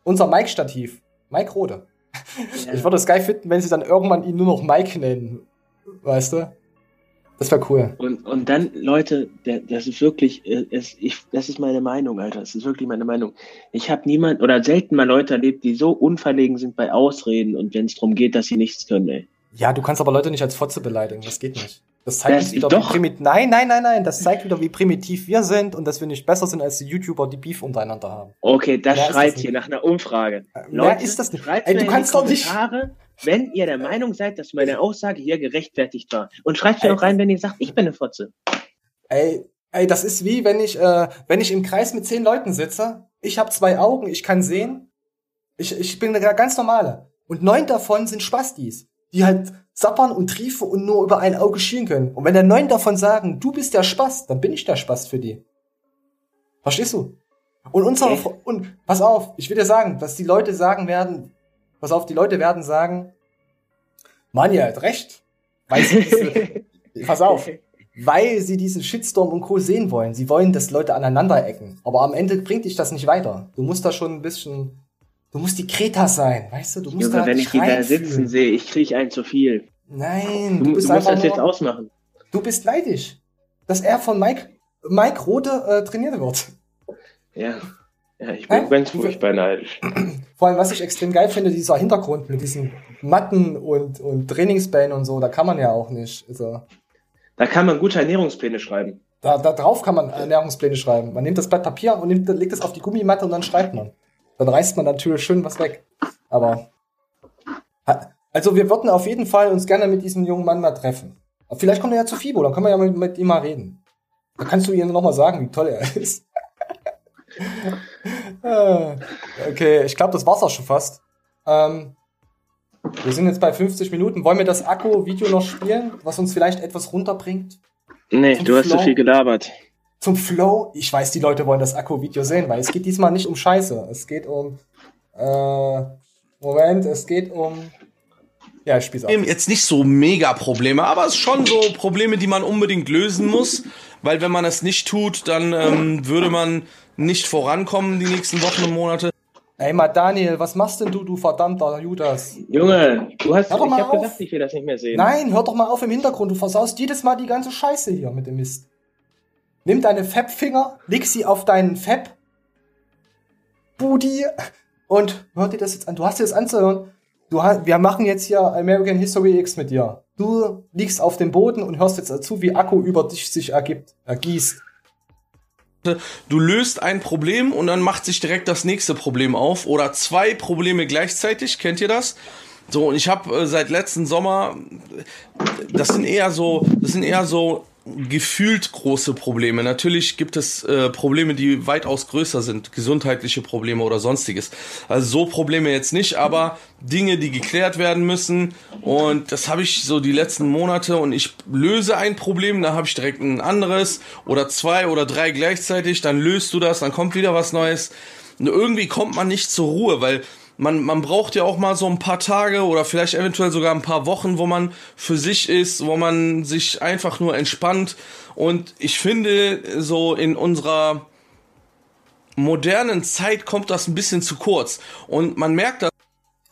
Unser Mike-Stativ. Mike Rode. Ja. Ich würde es geil finden, wenn sie dann irgendwann ihn nur noch Mike nennen. Weißt du? Das wäre cool. Und, und dann, Leute, das ist wirklich, äh, es, ich, das ist meine Meinung, Alter. Das ist wirklich meine Meinung. Ich habe niemand oder selten mal Leute erlebt, die so unverlegen sind bei Ausreden und wenn es darum geht, dass sie nichts können, ey. Ja, du kannst aber Leute nicht als Fotze beleidigen. Das geht nicht. Das zeigt das wieder, doch. wie primitiv. Nein, nein, nein, nein. Das zeigt wieder, wie primitiv wir sind und dass wir nicht besser sind als die YouTuber, die Beef untereinander haben. Okay, das Mehr schreit hier nach einer Umfrage. Mehr Leute, ist das nicht. Ey, du kannst doch nicht. Wenn ihr der Meinung seid, dass meine Aussage hier gerechtfertigt war. Und schreibt mir noch rein, wenn ihr sagt, ich bin eine Fotze. Ey, ey, das ist wie, wenn ich, äh, wenn ich im Kreis mit zehn Leuten sitze. Ich habe zwei Augen, ich kann sehen. Ich, ich bin eine ganz normale. Und neun davon sind Spastis, die halt sappern und triefen und nur über ein Auge schielen können. Und wenn der neun davon sagen, du bist der Spaß, dann bin ich der Spaß für die. Verstehst du? Und unsere, okay. und pass auf, ich will dir sagen, dass die Leute sagen werden, pass auf, die Leute werden sagen, Manja hat recht. Weil sie diese, pass auf, weil sie diesen Shitstorm und Co. sehen wollen. Sie wollen, dass Leute aneinander ecken. Aber am Ende bringt dich das nicht weiter. Du musst da schon ein bisschen Du musst die Kreta sein, weißt du? Du musst Junge, da wenn ich die da sitzen sehe, ich kriege einen zu viel. Nein, du, du du musst das nur, jetzt ausmachen. Du bist neidisch, dass er von Mike, Mike Rote äh, trainiert wird. Ja. Ja, ich bin äh? ganz furchtbar neidisch. Vor allem, was ich extrem geil finde, dieser Hintergrund mit diesen Matten und, und Trainingsbällen und so, da kann man ja auch nicht. Also, da kann man gute Ernährungspläne schreiben. Da, da drauf kann man Ernährungspläne schreiben. Man nimmt das Blatt Papier und nimmt, legt es auf die Gummimatte und dann schreibt man dann reißt man natürlich schön was weg. Aber also wir würden auf jeden Fall uns gerne mit diesem jungen Mann mal treffen. Vielleicht kommt er ja zu FIBO, dann können wir ja mit, mit ihm mal reden. Da kannst du ihm nochmal sagen, wie toll er ist. Ah, okay, ich glaube, das war's auch schon fast. Ähm, wir sind jetzt bei 50 Minuten. Wollen wir das Akku-Video noch spielen, was uns vielleicht etwas runterbringt? Nee, du hast Flow? so viel gelabert zum Flow. Ich weiß, die Leute wollen das Akku-Video sehen, weil es geht diesmal nicht um Scheiße. Es geht um. Äh, Moment, es geht um. Ja, ich spiel's auch. Jetzt nicht so mega Probleme, aber es ist schon so Probleme, die man unbedingt lösen muss, weil wenn man es nicht tut, dann ähm, würde man nicht vorankommen die nächsten Wochen und Monate. Ey, mal Daniel, was machst denn du, du verdammter Judas? Junge, du hast, hör doch mal ich hab auf. gesagt, ich will das nicht mehr sehen. Nein, hör doch mal auf im Hintergrund, du versaust jedes Mal die ganze Scheiße hier mit dem Mist. Nimm deine Fab-Finger, leg sie auf deinen Fab, Booty, und hör dir das jetzt an. Du hast dir das anzuhören. Du, wir machen jetzt hier American History X mit dir. Du liegst auf dem Boden und hörst jetzt dazu, wie Akku über dich sich ergibt, ergießt. Du löst ein Problem und dann macht sich direkt das nächste Problem auf oder zwei Probleme gleichzeitig. Kennt ihr das? So und ich habe äh, seit letzten Sommer, das sind eher so, das sind eher so gefühlt große Probleme. Natürlich gibt es äh, Probleme, die weitaus größer sind, gesundheitliche Probleme oder sonstiges. Also so Probleme jetzt nicht, aber Dinge, die geklärt werden müssen. Und das habe ich so die letzten Monate und ich löse ein Problem, dann habe ich direkt ein anderes oder zwei oder drei gleichzeitig, dann löst du das, dann kommt wieder was Neues. Und irgendwie kommt man nicht zur Ruhe, weil man, man braucht ja auch mal so ein paar Tage oder vielleicht eventuell sogar ein paar Wochen, wo man für sich ist, wo man sich einfach nur entspannt. Und ich finde, so in unserer modernen Zeit kommt das ein bisschen zu kurz. Und man merkt das.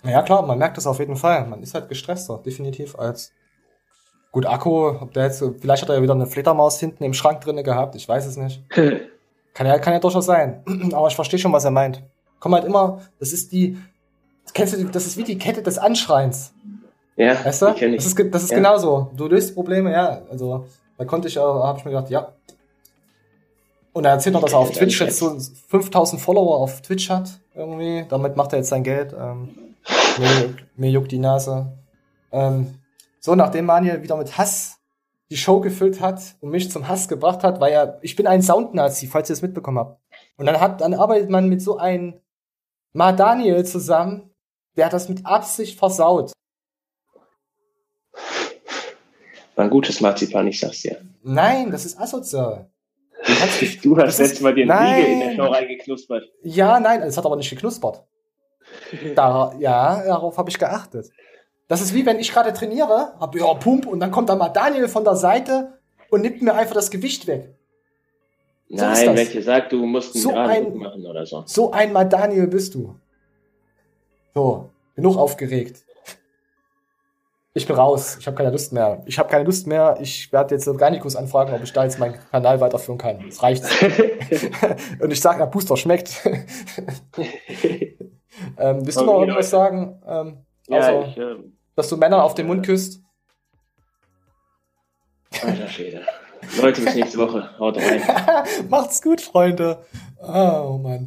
Ja klar, man merkt das auf jeden Fall. Man ist halt gestresster, definitiv als Gut, Akku, ob der jetzt, vielleicht hat er ja wieder eine Fledermaus hinten im Schrank drinne gehabt, ich weiß es nicht. kann ja, kann ja durchaus sein. Aber ich verstehe schon, was er meint. Komm halt immer, das ist die, Kennst du, das ist wie die Kette des Anschreins. Ja, weißt du? Das ist, das ist ja. genauso. Du löst Probleme, ja. Also, da konnte ich, habe ich mir gedacht, ja. Und er erzählt noch, dass er auf Twitch jetzt so 5000 Follower auf Twitch hat, irgendwie. Damit macht er jetzt sein Geld. Ähm, mir, mir juckt die Nase. Ähm, so, nachdem Manuel wieder mit Hass die Show gefüllt hat und mich zum Hass gebracht hat, weil er, ich bin ein Soundnazi, falls ihr es mitbekommen habt. Und dann hat, dann arbeitet man mit so einem Ma Daniel zusammen, der hat das mit Absicht versaut. War ein gutes Marzipan, ich sag's dir. Nein, das ist asozial. Du, hast letztes Mal dir ein Riegel in der Show reingeknuspert. Ja, nein, es hat aber nicht geknuspert. Da, ja, darauf habe ich geachtet. Das ist wie wenn ich gerade trainiere, hab ja Pump und dann kommt da mal Daniel von der Seite und nimmt mir einfach das Gewicht weg. So Nein, welche sagt, du musst einen so ein, machen oder so. So einmal Daniel bist du. So, genug aufgeregt. Ich bin raus. Ich habe keine Lust mehr. Ich habe keine Lust mehr. Ich werde jetzt Organikus anfragen, ob ich da jetzt meinen Kanal weiterführen kann. Das reicht. Und ich sage, na, Booster schmeckt. ähm, willst du noch irgendwas sagen? Ähm, ja, also, ich, äh, dass du Männer auf den Mund küsst? Alter Schäde. Leute, bis nächste Woche. Haut rein. Macht's gut, Freunde. Oh Mann.